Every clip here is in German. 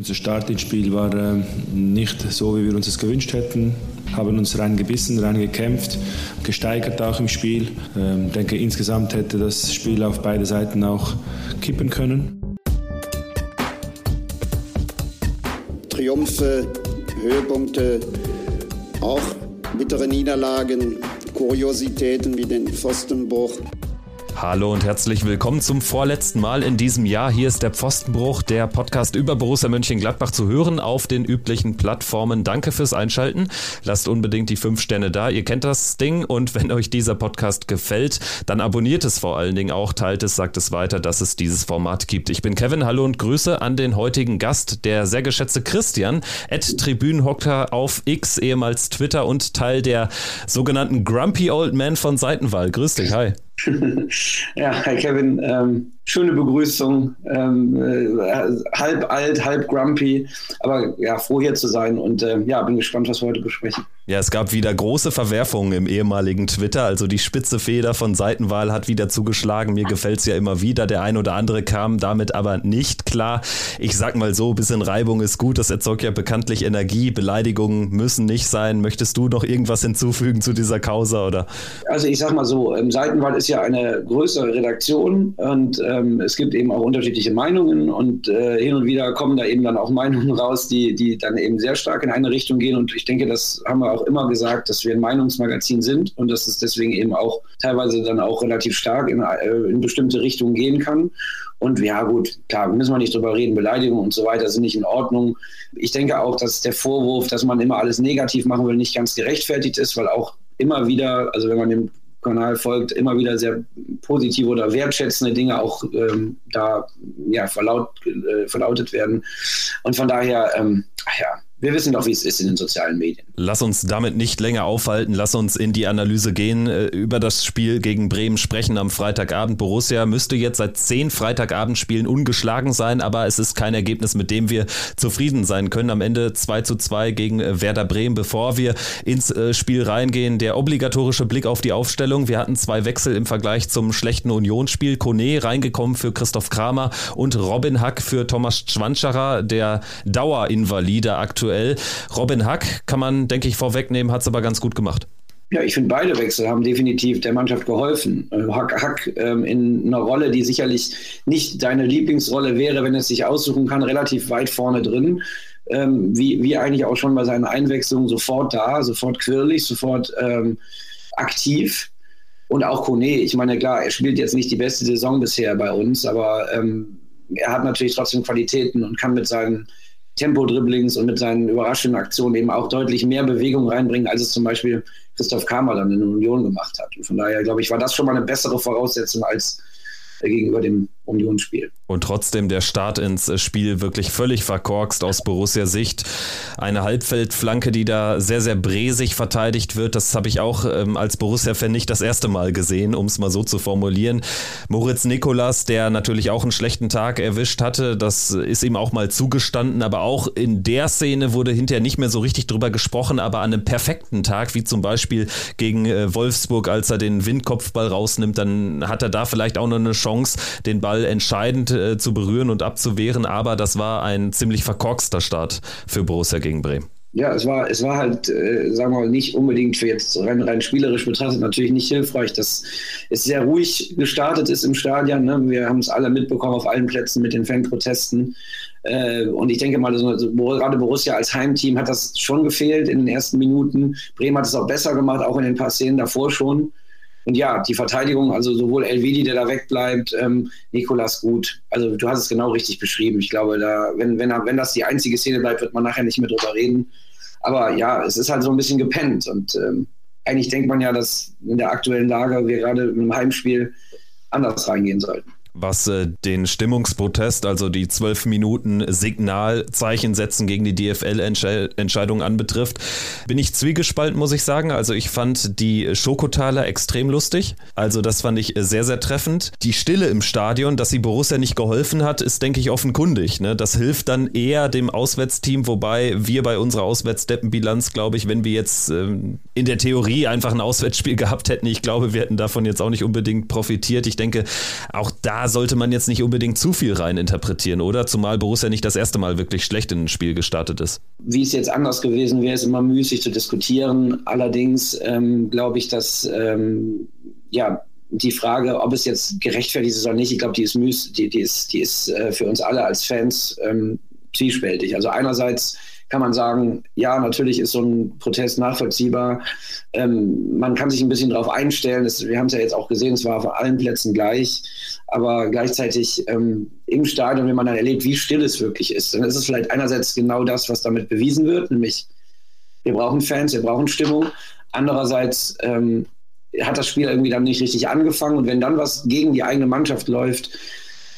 Unser Start ins Spiel war äh, nicht so, wie wir uns es gewünscht hätten. Haben uns rein gebissen, rein gekämpft, gesteigert auch im Spiel. Ich ähm, denke, insgesamt hätte das Spiel auf beide Seiten auch kippen können. Triumphe, Höhepunkte, auch bittere Niederlagen, Kuriositäten wie den Pfostenbruch. Hallo und herzlich willkommen zum vorletzten Mal in diesem Jahr. Hier ist der Pfostenbruch, der Podcast über Borussia Mönchengladbach zu hören auf den üblichen Plattformen. Danke fürs Einschalten. Lasst unbedingt die fünf Sterne da. Ihr kennt das Ding und wenn euch dieser Podcast gefällt, dann abonniert es vor allen Dingen auch, teilt es, sagt es weiter, dass es dieses Format gibt. Ich bin Kevin, hallo und Grüße an den heutigen Gast, der sehr geschätzte Christian, at Tribünenhocker auf X, ehemals Twitter und Teil der sogenannten Grumpy Old Man von Seitenwahl. Grüß dich, hi. ja, hi Kevin. Ähm, schöne Begrüßung. Ähm, äh, halb alt, halb grumpy. Aber ja, froh hier zu sein und äh, ja, bin gespannt, was wir heute besprechen. Ja, es gab wieder große Verwerfungen im ehemaligen Twitter. Also die spitze Feder von Seitenwahl hat wieder zugeschlagen. Mir gefällt es ja immer wieder. Der ein oder andere kam damit aber nicht klar. Ich sag mal so, bisschen Reibung ist gut. Das erzeugt ja bekanntlich Energie. Beleidigungen müssen nicht sein. Möchtest du noch irgendwas hinzufügen zu dieser Causa oder? Also ich sag mal so, Seitenwahl ist ja eine größere Redaktion und ähm, es gibt eben auch unterschiedliche Meinungen und äh, hin und wieder kommen da eben dann auch Meinungen raus, die, die dann eben sehr stark in eine Richtung gehen und ich denke, das haben wir auch immer gesagt, dass wir ein Meinungsmagazin sind und dass es deswegen eben auch teilweise dann auch relativ stark in, äh, in bestimmte Richtungen gehen kann. Und ja, gut, klar, müssen wir nicht drüber reden. Beleidigungen und so weiter sind nicht in Ordnung. Ich denke auch, dass der Vorwurf, dass man immer alles negativ machen will, nicht ganz gerechtfertigt ist, weil auch immer wieder, also wenn man dem Kanal folgt, immer wieder sehr positive oder wertschätzende Dinge auch ähm, da ja, verlaut, äh, verlautet werden. Und von daher, ähm, ja, wir wissen doch, wie es ist in den sozialen Medien. Lass uns damit nicht länger aufhalten. Lass uns in die Analyse gehen, äh, über das Spiel gegen Bremen sprechen am Freitagabend. Borussia müsste jetzt seit zehn Freitagabendspielen ungeschlagen sein, aber es ist kein Ergebnis, mit dem wir zufrieden sein können. Am Ende 2 zu 2 gegen äh, Werder Bremen. Bevor wir ins äh, Spiel reingehen, der obligatorische Blick auf die Aufstellung. Wir hatten zwei Wechsel im Vergleich zum schlechten Unionsspiel. Kone reingekommen für Christoph Kramer und Robin Hack für Thomas Schwanscherer, der Dauerinvalide aktuell aktuell. Robin Hack kann man, denke ich, vorwegnehmen, hat es aber ganz gut gemacht. Ja, ich finde, beide Wechsel haben definitiv der Mannschaft geholfen. Äh, Hack, Hack ähm, in einer Rolle, die sicherlich nicht deine Lieblingsrolle wäre, wenn es sich aussuchen kann, relativ weit vorne drin. Ähm, wie, wie eigentlich auch schon bei seinen Einwechslungen sofort da, sofort quirlig, sofort ähm, aktiv. Und auch Kone, ich meine, klar, er spielt jetzt nicht die beste Saison bisher bei uns, aber ähm, er hat natürlich trotzdem Qualitäten und kann mit seinen Tempo-Dribblings und mit seinen überraschenden Aktionen eben auch deutlich mehr Bewegung reinbringen, als es zum Beispiel Christoph Kramer dann in der Union gemacht hat. Und von daher, glaube ich, war das schon mal eine bessere Voraussetzung als gegenüber dem Unionsspiel. Und trotzdem der Start ins Spiel wirklich völlig verkorkst aus Borussia Sicht. Eine Halbfeldflanke, die da sehr, sehr bresig verteidigt wird. Das habe ich auch ähm, als Borussia-Fan nicht das erste Mal gesehen, um es mal so zu formulieren. Moritz Nikolas, der natürlich auch einen schlechten Tag erwischt hatte, das ist ihm auch mal zugestanden. Aber auch in der Szene wurde hinterher nicht mehr so richtig drüber gesprochen. Aber an einem perfekten Tag, wie zum Beispiel gegen äh, Wolfsburg, als er den Windkopfball rausnimmt, dann hat er da vielleicht auch noch eine Chance, den Ball entscheidend äh, zu berühren und abzuwehren, aber das war ein ziemlich verkorkster Start für Borussia gegen Bremen. Ja, es war, es war halt, äh, sagen wir mal, nicht unbedingt für jetzt rein, rein spielerisch betrachtet natürlich nicht hilfreich, dass es sehr ruhig gestartet ist im Stadion. Ne? Wir haben es alle mitbekommen auf allen Plätzen mit den Fanprotesten. Äh, und ich denke mal, also, gerade Borussia als Heimteam hat das schon gefehlt in den ersten Minuten. Bremen hat es auch besser gemacht, auch in den paar Szenen davor schon. Und ja, die Verteidigung, also sowohl Elvedi, der da wegbleibt, ähm, Nikolas gut. Also du hast es genau richtig beschrieben. Ich glaube, da, wenn, wenn, wenn das die einzige Szene bleibt, wird man nachher nicht mehr drüber reden. Aber ja, es ist halt so ein bisschen gepennt. Und ähm, eigentlich denkt man ja, dass in der aktuellen Lage wir gerade im Heimspiel anders reingehen sollten was äh, den Stimmungsprotest, also die zwölf Minuten Signalzeichen setzen gegen die DFL-Entscheidung anbetrifft, bin ich zwiegespalten, muss ich sagen. Also ich fand die Schokotaler extrem lustig. Also das fand ich sehr, sehr treffend. Die Stille im Stadion, dass sie Borussia nicht geholfen hat, ist, denke ich, offenkundig. Ne? Das hilft dann eher dem Auswärtsteam, wobei wir bei unserer Auswärtsdeppenbilanz, glaube ich, wenn wir jetzt ähm, in der Theorie einfach ein Auswärtsspiel gehabt hätten, ich glaube, wir hätten davon jetzt auch nicht unbedingt profitiert. Ich denke, auch da da sollte man jetzt nicht unbedingt zu viel rein interpretieren, oder? Zumal Borussia nicht das erste Mal wirklich schlecht in ein Spiel gestartet ist. Wie es jetzt anders gewesen wäre, ist immer müßig zu diskutieren. Allerdings ähm, glaube ich, dass ähm, ja, die Frage, ob es jetzt gerechtfertigt ist oder nicht, ich glaube, die ist müß, die, die ist, die ist äh, für uns alle als Fans ähm, zwiespältig. Also einerseits kann man sagen, ja, natürlich ist so ein Protest nachvollziehbar. Ähm, man kann sich ein bisschen darauf einstellen. Das, wir haben es ja jetzt auch gesehen, es war auf allen Plätzen gleich. Aber gleichzeitig ähm, im Stadion, wenn man dann erlebt, wie still es wirklich ist, dann ist es vielleicht einerseits genau das, was damit bewiesen wird, nämlich wir brauchen Fans, wir brauchen Stimmung. Andererseits ähm, hat das Spiel irgendwie dann nicht richtig angefangen und wenn dann was gegen die eigene Mannschaft läuft,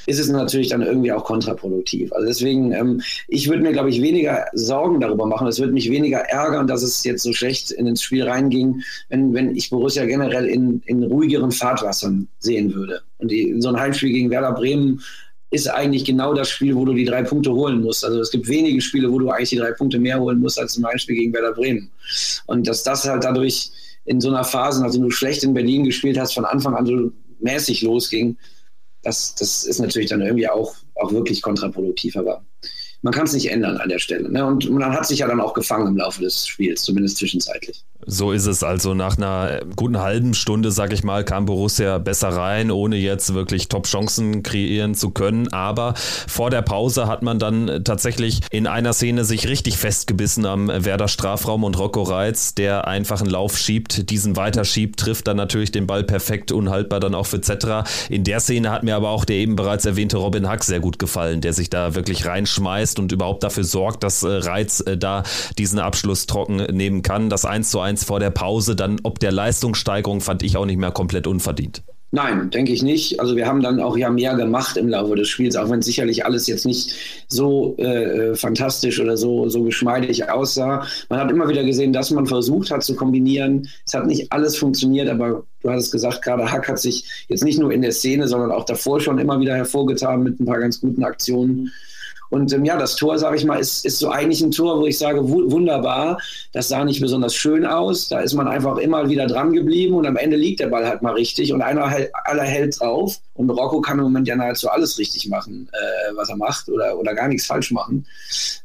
ist es natürlich dann irgendwie auch kontraproduktiv. Also deswegen, ähm, ich würde mir, glaube ich, weniger Sorgen darüber machen. Es würde mich weniger ärgern, dass es jetzt so schlecht in ins Spiel reinging, wenn, wenn ich Borussia generell in, in ruhigeren Fahrtwassern sehen würde. Und die, so ein Heimspiel gegen Werder Bremen ist eigentlich genau das Spiel, wo du die drei Punkte holen musst. Also es gibt wenige Spiele, wo du eigentlich die drei Punkte mehr holen musst als im Heimspiel gegen Werder Bremen. Und dass das halt dadurch in so einer Phase, nachdem du schlecht in Berlin gespielt hast, von Anfang an so mäßig losging, das, das ist natürlich dann irgendwie auch, auch wirklich kontraproduktiv, aber man kann es nicht ändern an der Stelle. Ne? Und man hat sich ja dann auch gefangen im Laufe des Spiels, zumindest zwischenzeitlich. So ist es also. Nach einer guten halben Stunde, sag ich mal, kam Borussia besser rein, ohne jetzt wirklich Top-Chancen kreieren zu können. Aber vor der Pause hat man dann tatsächlich in einer Szene sich richtig festgebissen am Werder Strafraum und Rocco Reitz, der einfach einen Lauf schiebt, diesen weiterschiebt, trifft dann natürlich den Ball perfekt, unhaltbar dann auch für Zetra. In der Szene hat mir aber auch der eben bereits erwähnte Robin Hack sehr gut gefallen, der sich da wirklich reinschmeißt und überhaupt dafür sorgt, dass äh, Reitz äh, da diesen Abschluss trocken nehmen kann. Das 1 zu 1 1 vor der Pause, dann ob der Leistungssteigerung fand ich auch nicht mehr komplett unverdient. Nein, denke ich nicht. Also wir haben dann auch ja mehr gemacht im Laufe des Spiels, auch wenn sicherlich alles jetzt nicht so äh, fantastisch oder so, so geschmeidig aussah. Man hat immer wieder gesehen, dass man versucht hat zu kombinieren. Es hat nicht alles funktioniert, aber du hast es gesagt, gerade Hack hat sich jetzt nicht nur in der Szene, sondern auch davor schon immer wieder hervorgetan mit ein paar ganz guten Aktionen. Und ähm, ja, das Tor, sage ich mal, ist, ist so eigentlich ein Tor, wo ich sage, wunderbar. Das sah nicht besonders schön aus. Da ist man einfach immer wieder dran geblieben und am Ende liegt der Ball halt mal richtig und einer aller hält drauf. Und Rocco kann im Moment ja nahezu alles richtig machen, äh, was er macht oder, oder gar nichts falsch machen.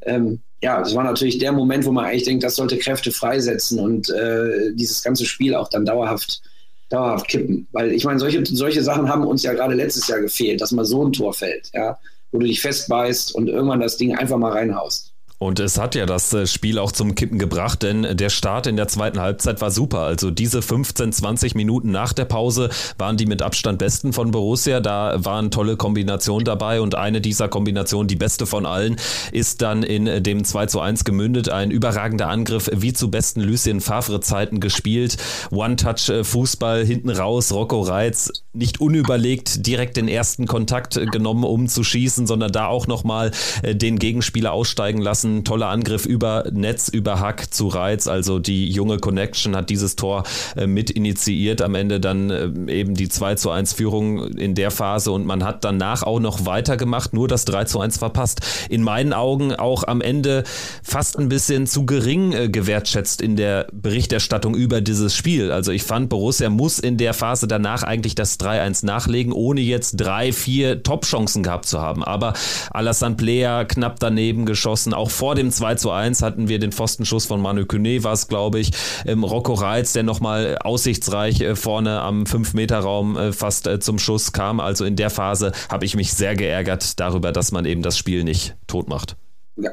Ähm, ja, das war natürlich der Moment, wo man eigentlich denkt, das sollte Kräfte freisetzen und äh, dieses ganze Spiel auch dann dauerhaft dauerhaft kippen. Weil ich meine, solche, solche Sachen haben uns ja gerade letztes Jahr gefehlt, dass mal so ein Tor fällt. Ja wo du dich festbeißt und irgendwann das Ding einfach mal reinhaust. Und es hat ja das äh, Spiel auch zum Kippen gebracht, denn der Start in der zweiten Halbzeit war super. Also diese 15, 20 Minuten nach der Pause waren die mit Abstand besten von Borussia. Da waren tolle Kombinationen dabei und eine dieser Kombinationen, die beste von allen, ist dann in dem 2 zu 1 gemündet. Ein überragender Angriff, wie zu besten Lucien Favre Zeiten gespielt. One-Touch-Fußball hinten raus, Rocco Reitz nicht unüberlegt direkt den ersten Kontakt genommen, um zu schießen, sondern da auch nochmal äh, den Gegenspieler aussteigen lassen ein toller Angriff über Netz, über Hack zu Reiz. Also die junge Connection hat dieses Tor äh, mit initiiert. Am Ende dann äh, eben die 2 zu 1 Führung in der Phase und man hat danach auch noch weitergemacht, nur das 3 zu 1 verpasst. In meinen Augen auch am Ende fast ein bisschen zu gering äh, gewertschätzt in der Berichterstattung über dieses Spiel. Also ich fand, Borussia muss in der Phase danach eigentlich das 3-1 nachlegen, ohne jetzt drei, vier Top-Chancen gehabt zu haben. Aber Alassane Player knapp daneben geschossen, auch vor dem 2 zu 1 hatten wir den Pfostenschuss von Manu Kune, war es, glaube ich. Ähm, Rocco Reitz, der nochmal aussichtsreich äh, vorne am 5-Meter-Raum äh, fast äh, zum Schuss kam. Also in der Phase habe ich mich sehr geärgert darüber, dass man eben das Spiel nicht tot macht.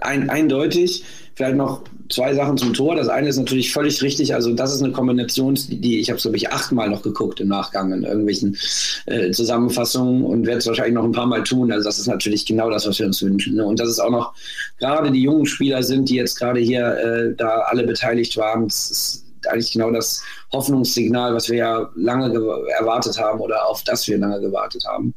Ein, eindeutig. Vielleicht noch zwei Sachen zum Tor. Das eine ist natürlich völlig richtig. Also das ist eine Kombination, die ich habe es glaube ich achtmal noch geguckt im Nachgang in irgendwelchen äh, Zusammenfassungen und werde es wahrscheinlich noch ein paar Mal tun. Also das ist natürlich genau das, was wir uns wünschen. Ne? Und dass es auch noch gerade die jungen Spieler sind, die jetzt gerade hier äh, da alle beteiligt waren. Das ist eigentlich genau das Hoffnungssignal, was wir ja lange erwartet haben oder auf das wir lange gewartet haben.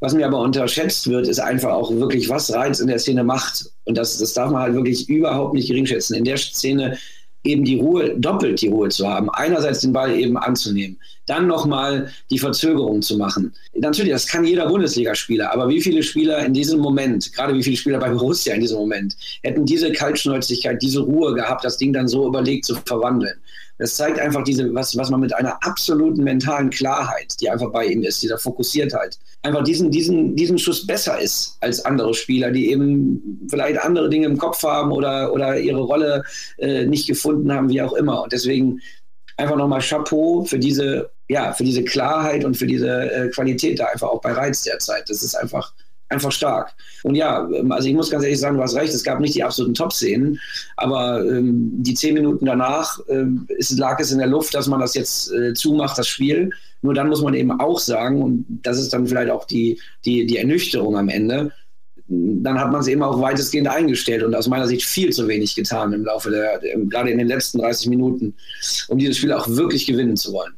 Was mir aber unterschätzt wird, ist einfach auch wirklich, was Reiz in der Szene macht. Und das, das darf man halt wirklich überhaupt nicht geringschätzen. In der Szene eben die Ruhe, doppelt die Ruhe zu haben. Einerseits den Ball eben anzunehmen, dann nochmal die Verzögerung zu machen. Natürlich, das kann jeder Bundesligaspieler, aber wie viele Spieler in diesem Moment, gerade wie viele Spieler bei Borussia in diesem Moment, hätten diese Kaltschnäuzigkeit, diese Ruhe gehabt, das Ding dann so überlegt zu verwandeln. Das zeigt einfach diese, was, was man mit einer absoluten mentalen Klarheit, die einfach bei ihm ist, dieser Fokussiertheit, einfach diesen, diesen, diesen Schuss besser ist als andere Spieler, die eben vielleicht andere Dinge im Kopf haben oder, oder ihre Rolle äh, nicht gefunden haben, wie auch immer. Und deswegen einfach nochmal Chapeau für diese, ja, für diese Klarheit und für diese äh, Qualität da einfach auch bei Reiz derzeit. Das ist einfach einfach stark. Und ja, ähm, also ich muss ganz ehrlich sagen, du hast recht, es gab nicht die absoluten Top-Szenen, aber ähm, die zehn Minuten danach ähm, ist, lag es in der Luft, dass man das jetzt äh, zumacht, das Spiel. Nur dann muss man eben auch sagen, und das ist dann vielleicht auch die, die, die Ernüchterung am Ende, dann hat man es eben auch weitestgehend eingestellt und aus meiner Sicht viel zu wenig getan im Laufe der, gerade in den letzten 30 Minuten, um dieses Spiel auch wirklich gewinnen zu wollen.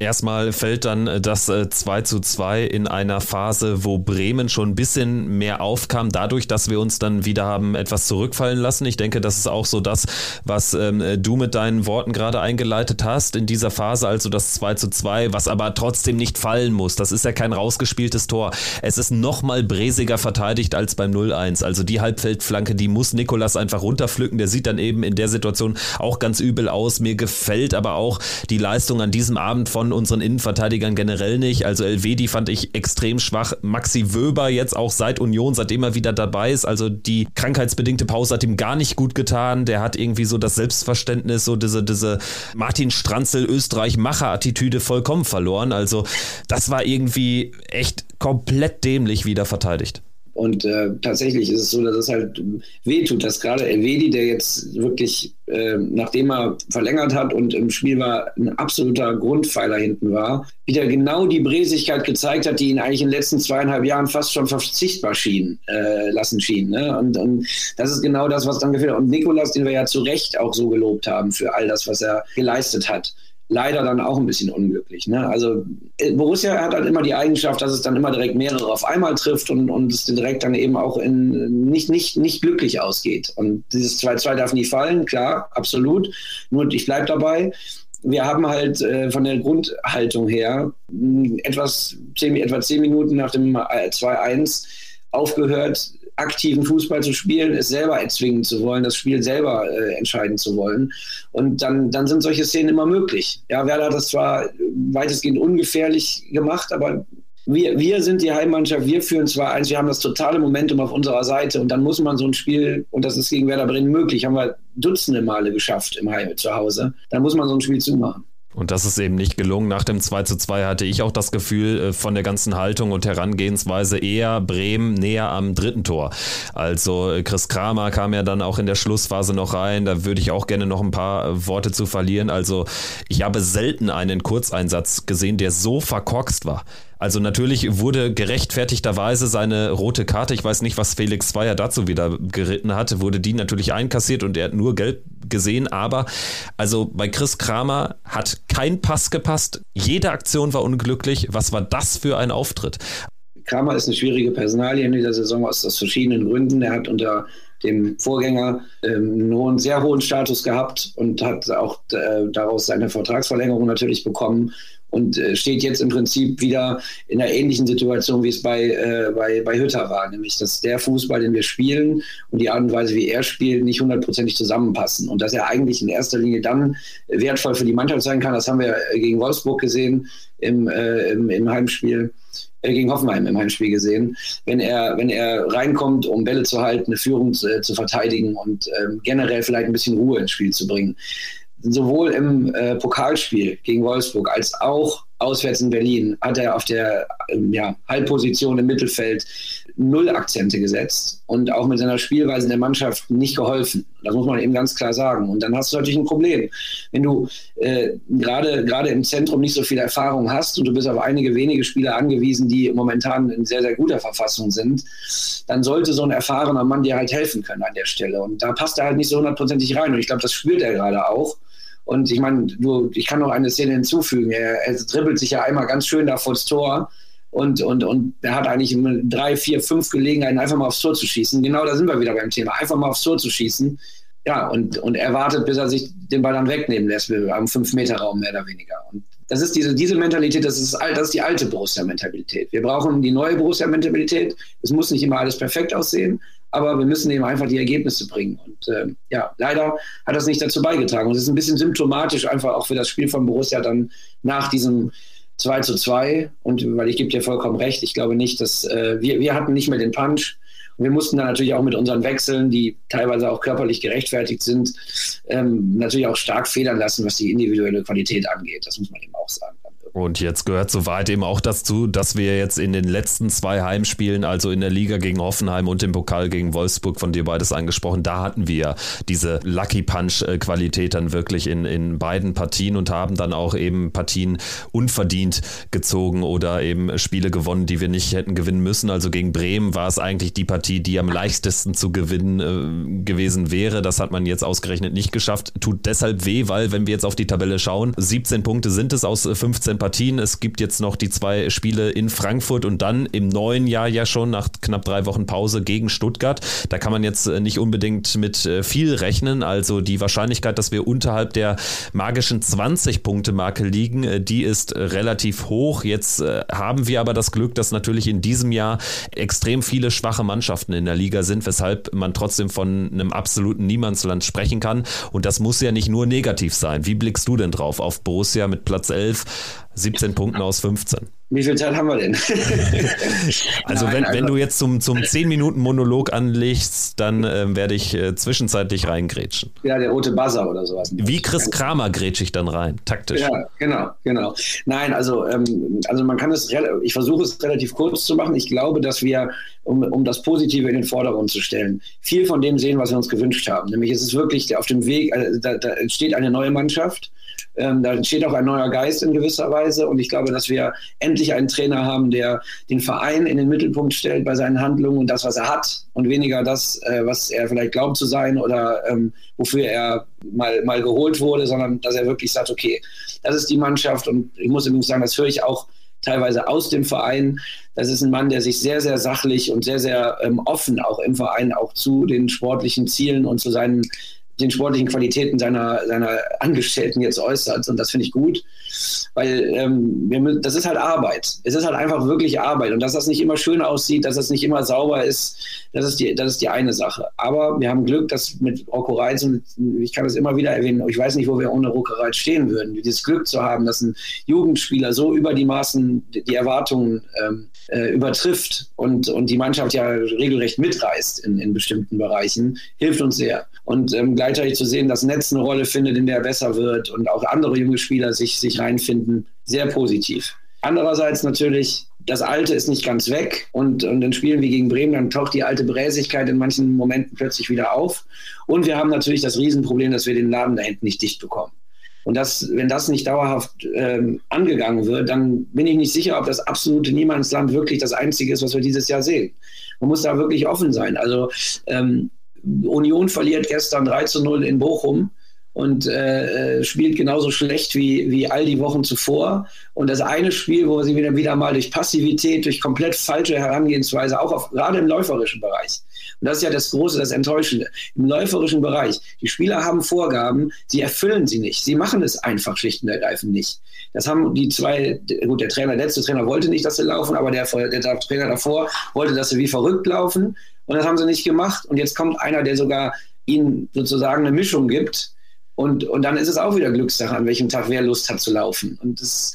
Erstmal fällt dann äh, das 2 äh, zu 2 in einer Phase, wo Bremen schon ein bisschen mehr aufkam, dadurch, dass wir uns dann wieder haben etwas zurückfallen lassen. Ich denke, das ist auch so das, was ähm, du mit deinen Worten gerade eingeleitet hast in dieser Phase, also das 2 zu 2, was aber trotzdem nicht fallen muss. Das ist ja kein rausgespieltes Tor. Es ist nochmal bräsiger verteidigt als beim 0-1. Also die Halbfeldflanke, die muss Nikolas einfach runterpflücken. Der sieht dann eben in der Situation auch ganz übel aus. Mir gefällt aber auch die Leistung an diesem Abend von von unseren Innenverteidigern generell nicht. Also Elvedi fand ich extrem schwach. Maxi Wöber jetzt auch seit Union, seitdem er wieder dabei ist. Also die krankheitsbedingte Pause hat ihm gar nicht gut getan. Der hat irgendwie so das Selbstverständnis, so diese, diese Martin Stranzel Österreich-Macher-Attitüde vollkommen verloren. Also das war irgendwie echt komplett dämlich wieder verteidigt. Und äh, tatsächlich ist es so, dass es halt wehtut, dass gerade Elvedi, der jetzt wirklich, äh, nachdem er verlängert hat und im Spiel war, ein absoluter Grundpfeiler hinten war, wieder genau die Bräsigkeit gezeigt hat, die ihn eigentlich in den letzten zweieinhalb Jahren fast schon verzichtbar schien, äh, lassen schien. Ne? Und, und das ist genau das, was dann gefehlt hat. Und Nikolas, den wir ja zu Recht auch so gelobt haben für all das, was er geleistet hat leider dann auch ein bisschen unglücklich. Ne? Also äh, Borussia hat halt immer die Eigenschaft, dass es dann immer direkt mehrere auf einmal trifft und, und es direkt dann eben auch in, nicht, nicht, nicht glücklich ausgeht. Und dieses 2-2 darf nie fallen, klar, absolut. Nur ich bleibe dabei. Wir haben halt äh, von der Grundhaltung her etwas, zehn, etwa zehn Minuten nach dem 2-1 äh, aufgehört, aktiven Fußball zu spielen, es selber erzwingen zu wollen, das Spiel selber äh, entscheiden zu wollen. Und dann, dann sind solche Szenen immer möglich. Ja, Werder hat das zwar weitestgehend ungefährlich gemacht, aber wir, wir sind die Heimmannschaft, wir führen zwar eins, wir haben das totale Momentum auf unserer Seite und dann muss man so ein Spiel, und das ist gegen Werder Bremen möglich, haben wir dutzende Male geschafft im Heim zu Hause, dann muss man so ein Spiel zumachen. Und das ist eben nicht gelungen. Nach dem 2 zu 2 hatte ich auch das Gefühl äh, von der ganzen Haltung und Herangehensweise eher Bremen näher am dritten Tor. Also äh, Chris Kramer kam ja dann auch in der Schlussphase noch rein. Da würde ich auch gerne noch ein paar äh, Worte zu verlieren. Also ich habe selten einen Kurzeinsatz gesehen, der so verkorkst war. Also natürlich wurde gerechtfertigterweise seine rote Karte, ich weiß nicht, was Felix Zweier dazu wieder geritten hatte, wurde die natürlich einkassiert und er hat nur gelb gesehen, aber also bei Chris Kramer hat kein Pass gepasst, jede Aktion war unglücklich. Was war das für ein Auftritt? Kramer ist eine schwierige Personalie in dieser Saison aus, aus verschiedenen Gründen. Er hat unter dem Vorgänger ähm, nur einen sehr hohen Status gehabt und hat auch äh, daraus seine Vertragsverlängerung natürlich bekommen und äh, steht jetzt im Prinzip wieder in einer ähnlichen Situation, wie es bei, äh, bei, bei Hütter war, nämlich dass der Fußball, den wir spielen und die Art und Weise, wie er spielt, nicht hundertprozentig zusammenpassen und dass er eigentlich in erster Linie dann wertvoll für die Mannschaft sein kann. Das haben wir äh, gegen Wolfsburg gesehen im, äh, im, im Heimspiel äh, gegen Hoffenheim im Heimspiel gesehen, wenn er, wenn er reinkommt, um Bälle zu halten, eine Führung zu, äh, zu verteidigen und ähm, generell vielleicht ein bisschen Ruhe ins Spiel zu bringen sowohl im äh, Pokalspiel gegen Wolfsburg als auch auswärts in Berlin hat er auf der ähm, ja, Halbposition im Mittelfeld null Akzente gesetzt und auch mit seiner Spielweise der Mannschaft nicht geholfen. Das muss man eben ganz klar sagen. Und dann hast du natürlich ein Problem. Wenn du äh, gerade gerade im Zentrum nicht so viel Erfahrung hast und du bist auf einige wenige Spieler angewiesen, die momentan in sehr, sehr guter Verfassung sind, dann sollte so ein erfahrener Mann dir halt helfen können an der Stelle. Und da passt er halt nicht so hundertprozentig rein. Und ich glaube, das spürt er gerade auch. Und ich meine, du, ich kann noch eine Szene hinzufügen. Er, er dribbelt sich ja einmal ganz schön da vor das Tor und, und, und er hat eigentlich drei, vier, fünf Gelegenheiten, einfach mal aufs Tor zu schießen. Genau da sind wir wieder beim Thema. Einfach mal aufs Tor zu schießen. Ja, und, und er wartet, bis er sich den Ball dann wegnehmen lässt, am Fünf-Meter-Raum mehr oder weniger. Und das ist diese, diese Mentalität, das ist, das ist die alte Borussia-Mentalität. Wir brauchen die neue Borussia-Mentalität. Es muss nicht immer alles perfekt aussehen, aber wir müssen eben einfach die Ergebnisse bringen. Und äh, ja, leider hat das nicht dazu beigetragen. Und es ist ein bisschen symptomatisch einfach auch für das Spiel von Borussia dann nach diesem 2 zu 2. Und weil ich gebe dir vollkommen recht, ich glaube nicht, dass äh, wir, wir hatten nicht mehr den Punch. Und wir mussten dann natürlich auch mit unseren Wechseln, die teilweise auch körperlich gerechtfertigt sind, ähm, natürlich auch stark federn lassen, was die individuelle Qualität angeht. Das muss man eben auch sagen. Und jetzt gehört soweit eben auch dazu, dass wir jetzt in den letzten zwei Heimspielen, also in der Liga gegen Hoffenheim und im Pokal gegen Wolfsburg, von dir beides angesprochen, da hatten wir diese Lucky Punch-Qualität dann wirklich in, in beiden Partien und haben dann auch eben Partien unverdient gezogen oder eben Spiele gewonnen, die wir nicht hätten gewinnen müssen. Also gegen Bremen war es eigentlich die Partie, die am leichtesten zu gewinnen äh, gewesen wäre. Das hat man jetzt ausgerechnet nicht geschafft. Tut deshalb weh, weil wenn wir jetzt auf die Tabelle schauen, 17 Punkte sind es aus 15 Partien. Es gibt jetzt noch die zwei Spiele in Frankfurt und dann im neuen Jahr ja schon nach knapp drei Wochen Pause gegen Stuttgart. Da kann man jetzt äh, nicht unbedingt mit äh, viel rechnen. Also die Wahrscheinlichkeit, dass wir unterhalb der magischen 20-Punkte-Marke liegen, äh, die ist relativ hoch. Jetzt haben wir aber das Glück, dass natürlich in diesem Jahr extrem viele schwache Mannschaften in der Liga sind, weshalb man trotzdem von einem absoluten Niemandsland sprechen kann. Und das muss ja nicht nur negativ sein. Wie blickst du denn drauf auf Borussia mit Platz 11? 17 Punkten aus 15. Wie viel Zeit haben wir denn? also, Nein, wenn, also wenn du jetzt zum, zum 10-Minuten-Monolog anlegst, dann äh, werde ich äh, zwischenzeitlich reingrätschen. Ja, der rote Buzzer oder sowas. Wie Chris Kramer grätsche ich dann rein, taktisch. Ja, genau, genau. Nein, also, ähm, also man kann es, ich versuche es relativ kurz zu machen. Ich glaube, dass wir, um, um das Positive in den Vordergrund zu stellen, viel von dem sehen, was wir uns gewünscht haben. Nämlich es ist wirklich auf dem Weg, äh, da, da entsteht eine neue Mannschaft ähm, da entsteht auch ein neuer Geist in gewisser Weise. Und ich glaube, dass wir endlich einen Trainer haben, der den Verein in den Mittelpunkt stellt bei seinen Handlungen und das, was er hat und weniger das, äh, was er vielleicht glaubt zu sein oder ähm, wofür er mal, mal geholt wurde, sondern dass er wirklich sagt, okay, das ist die Mannschaft. Und ich muss übrigens sagen, das höre ich auch teilweise aus dem Verein. Das ist ein Mann, der sich sehr, sehr sachlich und sehr, sehr ähm, offen auch im Verein auch zu den sportlichen Zielen und zu seinen den sportlichen Qualitäten seiner, seiner Angestellten jetzt äußert. Und das finde ich gut, weil ähm, wir, das ist halt Arbeit. Es ist halt einfach wirklich Arbeit. Und dass das nicht immer schön aussieht, dass das nicht immer sauber ist, das ist die, das ist die eine Sache. Aber wir haben Glück, dass mit Rocco Reitz, und ich kann das immer wieder erwähnen, ich weiß nicht, wo wir ohne Rocco Reitz stehen würden, dieses Glück zu haben, dass ein Jugendspieler so über die Maßen die Erwartungen ähm, äh, übertrifft und, und die Mannschaft ja regelrecht mitreißt in, in bestimmten Bereichen, hilft uns sehr. Und ähm, gleichzeitig zu sehen, dass Netz eine Rolle findet, in der er besser wird und auch andere junge Spieler sich, sich reinfinden, sehr positiv. Andererseits natürlich, das Alte ist nicht ganz weg und, und in Spielen wie gegen Bremen, dann taucht die alte Bräsigkeit in manchen Momenten plötzlich wieder auf. Und wir haben natürlich das Riesenproblem, dass wir den Laden da hinten nicht dicht bekommen. Und das, wenn das nicht dauerhaft ähm, angegangen wird, dann bin ich nicht sicher, ob das absolute Niemandsland wirklich das Einzige ist, was wir dieses Jahr sehen. Man muss da wirklich offen sein. Also ähm, Union verliert gestern 3 zu 0 in Bochum und äh, äh, spielt genauso schlecht wie, wie all die Wochen zuvor. Und das eine Spiel, wo sie wieder, wieder mal durch Passivität, durch komplett falsche Herangehensweise, auch auf, gerade im läuferischen Bereich. Und das ist ja das Große, das Enttäuschende. Im läuferischen Bereich. Die Spieler haben Vorgaben, sie erfüllen sie nicht. Sie machen es einfach schlicht und ergreifend nicht. Das haben die zwei, gut, der Trainer, letzte Trainer wollte nicht, dass sie laufen, aber der, der Trainer davor wollte, dass sie wie verrückt laufen. Und das haben sie nicht gemacht. Und jetzt kommt einer, der sogar ihnen sozusagen eine Mischung gibt. Und, und dann ist es auch wieder Glückssache, an welchem Tag wer Lust hat zu laufen. Und das,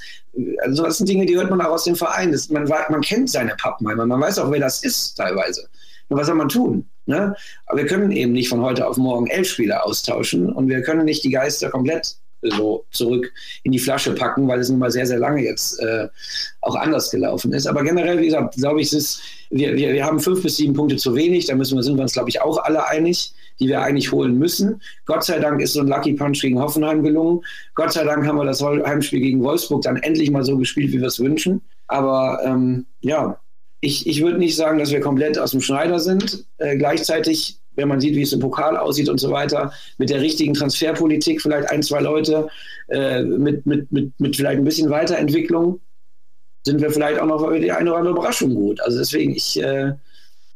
also das sind Dinge, die hört man auch aus dem Verein. Das, man, man kennt seine Pappenheimer, man weiß auch, wer das ist teilweise. Nur was soll man tun? Ne? Aber wir können eben nicht von heute auf morgen elf Spieler austauschen und wir können nicht die Geister komplett so zurück in die Flasche packen, weil es nun mal sehr, sehr lange jetzt äh, auch anders gelaufen ist. Aber generell, wie gesagt, glaube ich, ist, wir, wir, wir haben fünf bis sieben Punkte zu wenig. Da müssen wir, sind wir uns, glaube ich, auch alle einig, die wir eigentlich holen müssen. Gott sei Dank ist so ein Lucky Punch gegen Hoffenheim gelungen. Gott sei Dank haben wir das Heimspiel gegen Wolfsburg dann endlich mal so gespielt, wie wir es wünschen. Aber ähm, ja, ich, ich würde nicht sagen, dass wir komplett aus dem Schneider sind. Äh, gleichzeitig wenn man sieht, wie es im Pokal aussieht und so weiter, mit der richtigen Transferpolitik vielleicht ein, zwei Leute, äh, mit, mit, mit, mit vielleicht ein bisschen Weiterentwicklung, sind wir vielleicht auch noch für die eine oder andere Überraschung gut. Also deswegen, ich, äh,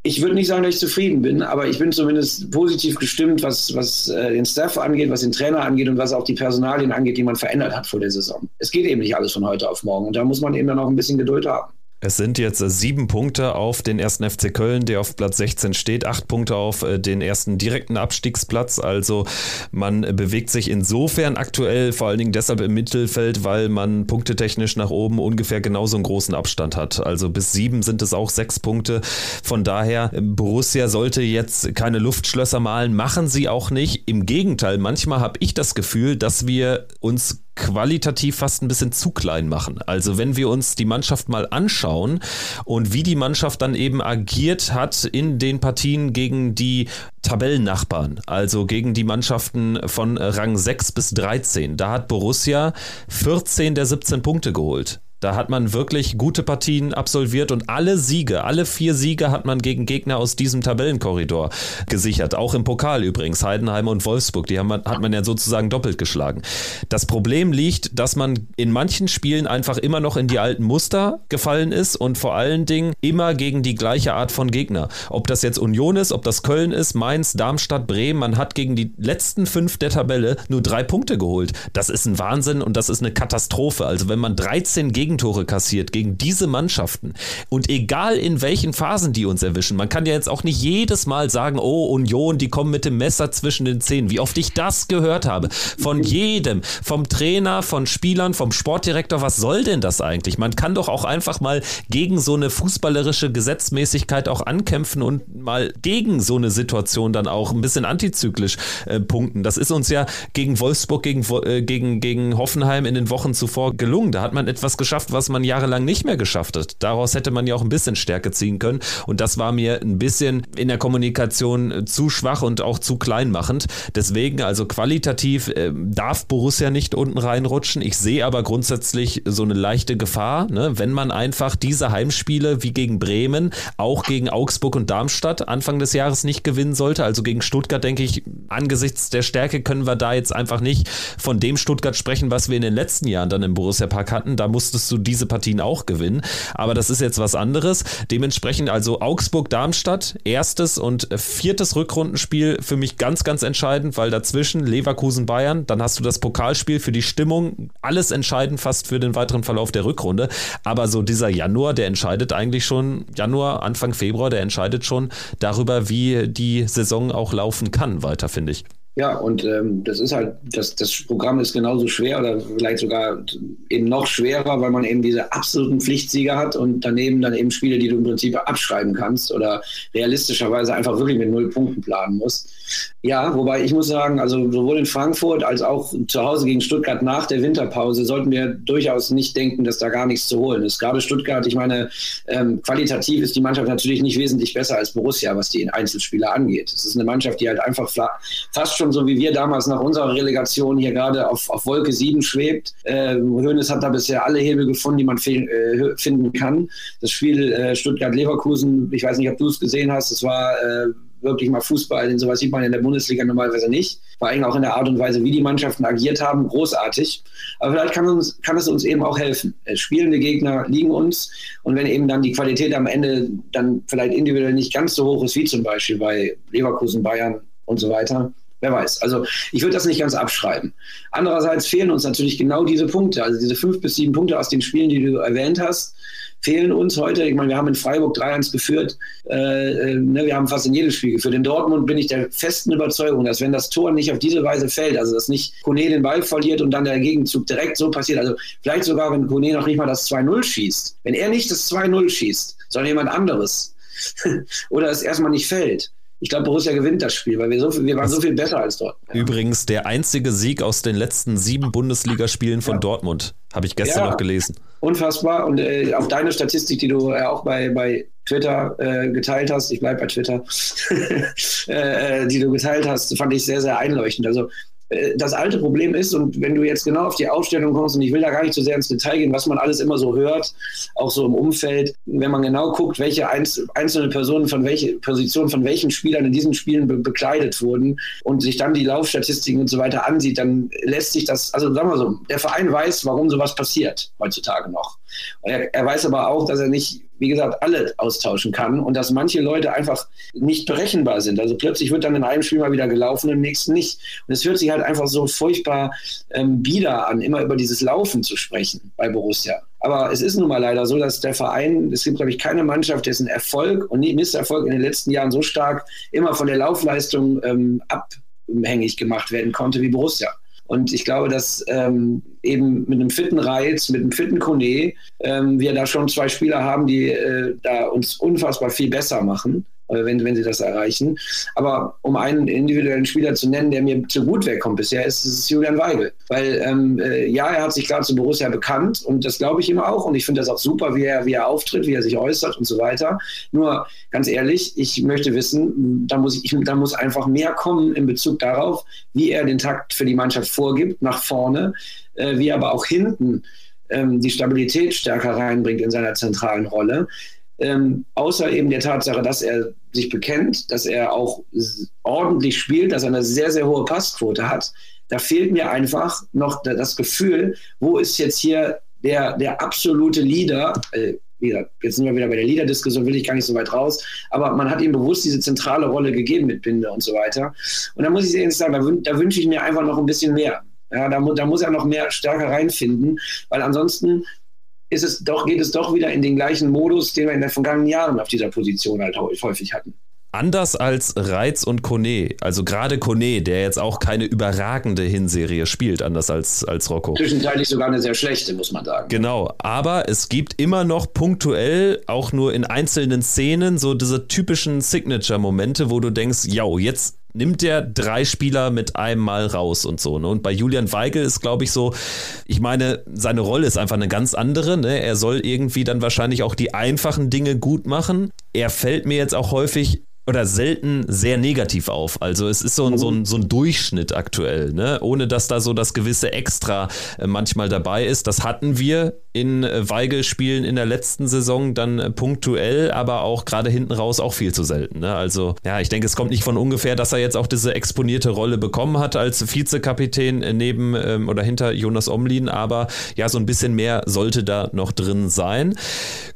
ich würde nicht sagen, dass ich zufrieden bin, aber ich bin zumindest positiv gestimmt, was, was äh, den Staff angeht, was den Trainer angeht und was auch die Personalien angeht, die man verändert hat vor der Saison. Es geht eben nicht alles von heute auf morgen und da muss man eben dann auch ein bisschen Geduld haben. Es sind jetzt äh, sieben Punkte auf den ersten FC Köln, der auf Platz 16 steht, acht Punkte auf äh, den ersten direkten Abstiegsplatz. Also man bewegt sich insofern aktuell vor allen Dingen deshalb im Mittelfeld, weil man punktetechnisch nach oben ungefähr genauso einen großen Abstand hat. Also bis sieben sind es auch sechs Punkte. Von daher, Borussia sollte jetzt keine Luftschlösser malen, machen sie auch nicht. Im Gegenteil, manchmal habe ich das Gefühl, dass wir uns qualitativ fast ein bisschen zu klein machen. Also wenn wir uns die Mannschaft mal anschauen und wie die Mannschaft dann eben agiert hat in den Partien gegen die Tabellennachbarn, also gegen die Mannschaften von Rang 6 bis 13, da hat Borussia 14 der 17 Punkte geholt. Da hat man wirklich gute Partien absolviert und alle Siege, alle vier Siege hat man gegen Gegner aus diesem Tabellenkorridor gesichert. Auch im Pokal übrigens, Heidenheim und Wolfsburg, die haben, hat man ja sozusagen doppelt geschlagen. Das Problem liegt, dass man in manchen Spielen einfach immer noch in die alten Muster gefallen ist und vor allen Dingen immer gegen die gleiche Art von Gegner. Ob das jetzt Union ist, ob das Köln ist, Mainz, Darmstadt, Bremen, man hat gegen die letzten fünf der Tabelle nur drei Punkte geholt. Das ist ein Wahnsinn und das ist eine Katastrophe. Also wenn man 13 Gegner Gegentore kassiert gegen diese Mannschaften. Und egal in welchen Phasen die uns erwischen, man kann ja jetzt auch nicht jedes Mal sagen, oh Union, die kommen mit dem Messer zwischen den Zähnen. Wie oft ich das gehört habe. Von jedem, vom Trainer, von Spielern, vom Sportdirektor, was soll denn das eigentlich? Man kann doch auch einfach mal gegen so eine fußballerische Gesetzmäßigkeit auch ankämpfen und mal gegen so eine Situation dann auch ein bisschen antizyklisch äh, punkten. Das ist uns ja gegen Wolfsburg, gegen, äh, gegen, gegen Hoffenheim in den Wochen zuvor gelungen. Da hat man etwas geschafft geschafft, was man jahrelang nicht mehr geschafft hat. Daraus hätte man ja auch ein bisschen Stärke ziehen können. Und das war mir ein bisschen in der Kommunikation zu schwach und auch zu kleinmachend. Deswegen, also qualitativ äh, darf Borussia nicht unten reinrutschen. Ich sehe aber grundsätzlich so eine leichte Gefahr, ne? wenn man einfach diese Heimspiele wie gegen Bremen, auch gegen Augsburg und Darmstadt Anfang des Jahres nicht gewinnen sollte. Also gegen Stuttgart denke ich, angesichts der Stärke können wir da jetzt einfach nicht von dem Stuttgart sprechen, was wir in den letzten Jahren dann im Borussia Park hatten. Da musstest musst du diese Partien auch gewinnen. Aber das ist jetzt was anderes. Dementsprechend also Augsburg-Darmstadt, erstes und viertes Rückrundenspiel für mich ganz, ganz entscheidend, weil dazwischen Leverkusen-Bayern, dann hast du das Pokalspiel für die Stimmung, alles entscheidend fast für den weiteren Verlauf der Rückrunde. Aber so dieser Januar, der entscheidet eigentlich schon, Januar, Anfang Februar, der entscheidet schon darüber, wie die Saison auch laufen kann, weiter, finde ich. Ja, und ähm, das ist halt, das, das Programm ist genauso schwer oder vielleicht sogar eben noch schwerer, weil man eben diese absoluten Pflichtsieger hat und daneben dann eben Spiele, die du im Prinzip abschreiben kannst oder realistischerweise einfach wirklich mit null Punkten planen musst. Ja, wobei ich muss sagen, also sowohl in Frankfurt als auch zu Hause gegen Stuttgart nach der Winterpause sollten wir durchaus nicht denken, dass da gar nichts zu holen ist. Gerade Stuttgart, ich meine, ähm, qualitativ ist die Mannschaft natürlich nicht wesentlich besser als Borussia, was die Einzelspieler angeht. Es ist eine Mannschaft, die halt einfach fast schon so wie wir damals nach unserer Relegation hier gerade auf, auf Wolke 7 schwebt. Äh, Hoeneß hat da bisher alle Hebel gefunden, die man äh, finden kann. Das Spiel äh, Stuttgart-Leverkusen, ich weiß nicht, ob du es gesehen hast, es war äh, wirklich mal Fußball, denn sowas sieht man in der Bundesliga normalerweise nicht. Vor allem auch in der Art und Weise, wie die Mannschaften agiert haben, großartig. Aber vielleicht kann, uns, kann es uns eben auch helfen. Äh, spielende Gegner liegen uns und wenn eben dann die Qualität am Ende dann vielleicht individuell nicht ganz so hoch ist, wie zum Beispiel bei Leverkusen, Bayern und so weiter, Wer weiß. Also ich würde das nicht ganz abschreiben. Andererseits fehlen uns natürlich genau diese Punkte, also diese fünf bis sieben Punkte aus den Spielen, die du erwähnt hast, fehlen uns heute. Ich meine, wir haben in Freiburg 3-1 geführt. Äh, äh, ne, wir haben fast in jedem Spiel geführt. In Dortmund bin ich der festen Überzeugung, dass wenn das Tor nicht auf diese Weise fällt, also dass nicht Kone den Ball verliert und dann der Gegenzug direkt so passiert, also vielleicht sogar, wenn Kone noch nicht mal das 2-0 schießt, wenn er nicht das 2-0 schießt, sondern jemand anderes oder es erstmal nicht fällt, ich glaube, Borussia gewinnt das Spiel, weil wir, so viel, wir waren so viel besser als dort. Übrigens der einzige Sieg aus den letzten sieben Bundesligaspielen von ja. Dortmund, habe ich gestern ja, noch gelesen. Unfassbar. Und äh, auch deine Statistik, die du äh, auch bei, bei Twitter äh, geteilt hast, ich bleibe bei Twitter, äh, äh, die du geteilt hast, fand ich sehr, sehr einleuchtend. Also das alte Problem ist, und wenn du jetzt genau auf die Aufstellung kommst, und ich will da gar nicht so sehr ins Detail gehen, was man alles immer so hört, auch so im Umfeld, wenn man genau guckt, welche einzelne Personen von welche Positionen von welchen Spielern in diesen Spielen be bekleidet wurden und sich dann die Laufstatistiken und so weiter ansieht, dann lässt sich das, also sagen wir so, der Verein weiß, warum sowas passiert heutzutage noch. Er, er, weiß aber auch, dass er nicht, wie gesagt, alle austauschen kann und dass manche Leute einfach nicht berechenbar sind. Also plötzlich wird dann in einem Spiel mal wieder gelaufen, im nächsten nicht. Und es hört sich halt einfach so furchtbar ähm, bieder an, immer über dieses Laufen zu sprechen bei Borussia. Aber es ist nun mal leider so, dass der Verein, es gibt, glaube ich, keine Mannschaft, dessen Erfolg und Misserfolg in den letzten Jahren so stark immer von der Laufleistung ähm, abhängig gemacht werden konnte wie Borussia. Und ich glaube, dass ähm, eben mit einem fitten Reiz, mit einem fitten Kone, ähm, wir da schon zwei Spieler haben, die äh, da uns unfassbar viel besser machen. Äh, wenn, wenn sie das erreichen. Aber um einen individuellen Spieler zu nennen, der mir zu gut wegkommt bisher, ist es Julian Weigel. Weil ähm, äh, ja, er hat sich gerade zu Borussia bekannt und das glaube ich ihm auch. Und ich finde das auch super, wie er, wie er auftritt, wie er sich äußert und so weiter. Nur ganz ehrlich, ich möchte wissen, da muss, ich, da muss einfach mehr kommen in Bezug darauf, wie er den Takt für die Mannschaft vorgibt, nach vorne, äh, wie er aber auch hinten ähm, die Stabilität stärker reinbringt in seiner zentralen Rolle. Ähm, außer eben der Tatsache, dass er sich bekennt, dass er auch ordentlich spielt, dass er eine sehr, sehr hohe Passquote hat. Da fehlt mir einfach noch das Gefühl, wo ist jetzt hier der, der absolute Leader? Äh, jetzt sind wir wieder bei der Leader-Diskussion, will ich gar nicht so weit raus, aber man hat ihm bewusst diese zentrale Rolle gegeben mit Binde und so weiter. Und da muss ich ehrlich sagen, da, da wünsche ich mir einfach noch ein bisschen mehr. Ja, da, da muss er noch mehr stärker reinfinden, weil ansonsten ist es doch, geht es doch wieder in den gleichen Modus, den wir in den vergangenen Jahren auf dieser Position halt häufig hatten. Anders als Reiz und Kone, also gerade Kone, der jetzt auch keine überragende Hinserie spielt, anders als, als Rocco. Zwischenzeitlich sogar eine sehr schlechte, muss man sagen. Genau, aber es gibt immer noch punktuell, auch nur in einzelnen Szenen, so diese typischen Signature-Momente, wo du denkst, ja, jetzt nimmt der drei Spieler mit einem Mal raus und so. Ne? Und bei Julian Weigel ist, glaube ich, so, ich meine, seine Rolle ist einfach eine ganz andere. Ne? Er soll irgendwie dann wahrscheinlich auch die einfachen Dinge gut machen. Er fällt mir jetzt auch häufig oder selten sehr negativ auf. Also es ist so ein, so ein, so ein Durchschnitt aktuell, ne? ohne dass da so das gewisse Extra äh, manchmal dabei ist. Das hatten wir in äh, Weigel-Spielen in der letzten Saison dann äh, punktuell, aber auch gerade hinten raus auch viel zu selten. Ne? Also ja, ich denke, es kommt nicht von ungefähr, dass er jetzt auch diese exponierte Rolle bekommen hat als Vizekapitän neben ähm, oder hinter Jonas Omlin, aber ja, so ein bisschen mehr sollte da noch drin sein.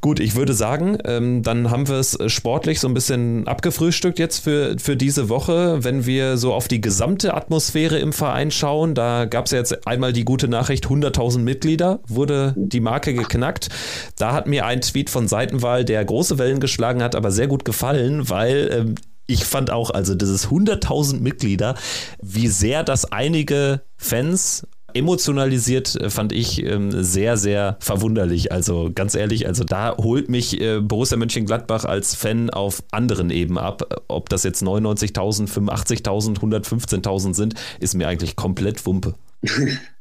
Gut, ich würde sagen, ähm, dann haben wir es sportlich so ein bisschen abgefrühstückt jetzt für, für diese Woche. Wenn wir so auf die gesamte Atmosphäre im Verein schauen, da gab es ja jetzt einmal die gute Nachricht, 100.000 Mitglieder wurde die Marke geknackt. Da hat mir ein Tweet von Seitenwahl, der große Wellen geschlagen hat, aber sehr gut gefallen, weil ähm, ich fand auch, also ist 100.000 Mitglieder, wie sehr das einige Fans emotionalisiert, äh, fand ich ähm, sehr, sehr verwunderlich. Also ganz ehrlich, also da holt mich äh, Borussia Mönchengladbach als Fan auf anderen Ebenen ab. Ob das jetzt 99.000, 85.000, 115.000 sind, ist mir eigentlich komplett Wumpe.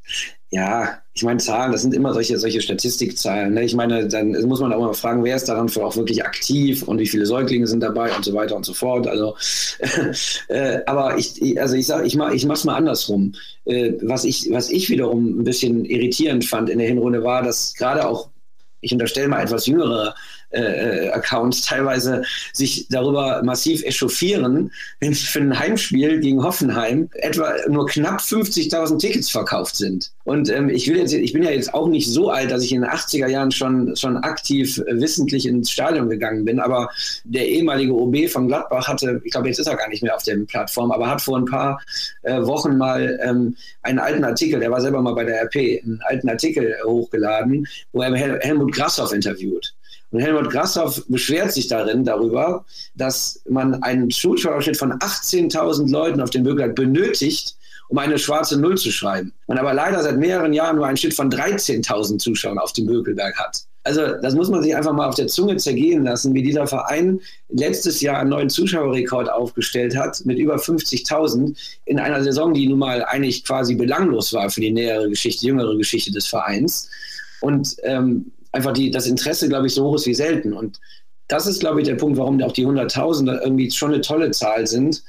Ja, ich meine, Zahlen, das sind immer solche, solche Statistikzahlen. Ne? Ich meine, dann muss man auch mal fragen, wer ist daran für auch wirklich aktiv und wie viele Säuglinge sind dabei und so weiter und so fort. Also, äh, aber ich, also ich sage, ich mache ich mach's mal andersrum. Äh, was, ich, was ich wiederum ein bisschen irritierend fand in der Hinrunde war, dass gerade auch, ich unterstelle mal etwas jüngere äh, Accounts teilweise sich darüber massiv echauffieren, wenn für ein Heimspiel gegen Hoffenheim etwa nur knapp 50.000 Tickets verkauft sind. Und ähm, ich will jetzt, ich bin ja jetzt auch nicht so alt, dass ich in den 80er Jahren schon, schon aktiv äh, wissentlich ins Stadion gegangen bin, aber der ehemalige OB von Gladbach hatte, ich glaube, jetzt ist er gar nicht mehr auf der Plattform, aber hat vor ein paar äh, Wochen mal ähm, einen alten Artikel, der war selber mal bei der RP, einen alten Artikel hochgeladen, wo er Hel Helmut Grasshoff interviewt. Und Helmut Grassoff beschwert sich darin darüber, dass man einen Zuschauerschnitt von 18.000 Leuten auf dem Bürgerland benötigt, um eine schwarze Null zu schreiben. Man aber leider seit mehreren Jahren nur einen Schnitt von 13.000 Zuschauern auf dem Bökelberg hat. Also das muss man sich einfach mal auf der Zunge zergehen lassen, wie dieser Verein letztes Jahr einen neuen Zuschauerrekord aufgestellt hat mit über 50.000 in einer Saison, die nun mal eigentlich quasi belanglos war für die nähere Geschichte, jüngere Geschichte des Vereins. Und ähm, einfach die, das Interesse, glaube ich, so hoch ist wie selten. Und das ist, glaube ich, der Punkt, warum auch die 100.000 irgendwie schon eine tolle Zahl sind,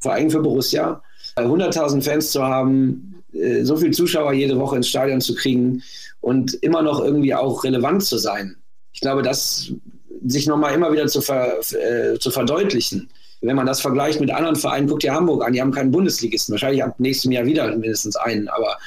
vor allem für Borussia. 100.000 Fans zu haben, äh, so viele Zuschauer jede Woche ins Stadion zu kriegen und immer noch irgendwie auch relevant zu sein. Ich glaube, das sich nochmal immer wieder zu, ver, äh, zu verdeutlichen. Wenn man das vergleicht mit anderen Vereinen, guckt ihr Hamburg an, die haben keinen Bundesligisten, wahrscheinlich ab nächstem Jahr wieder mindestens einen, aber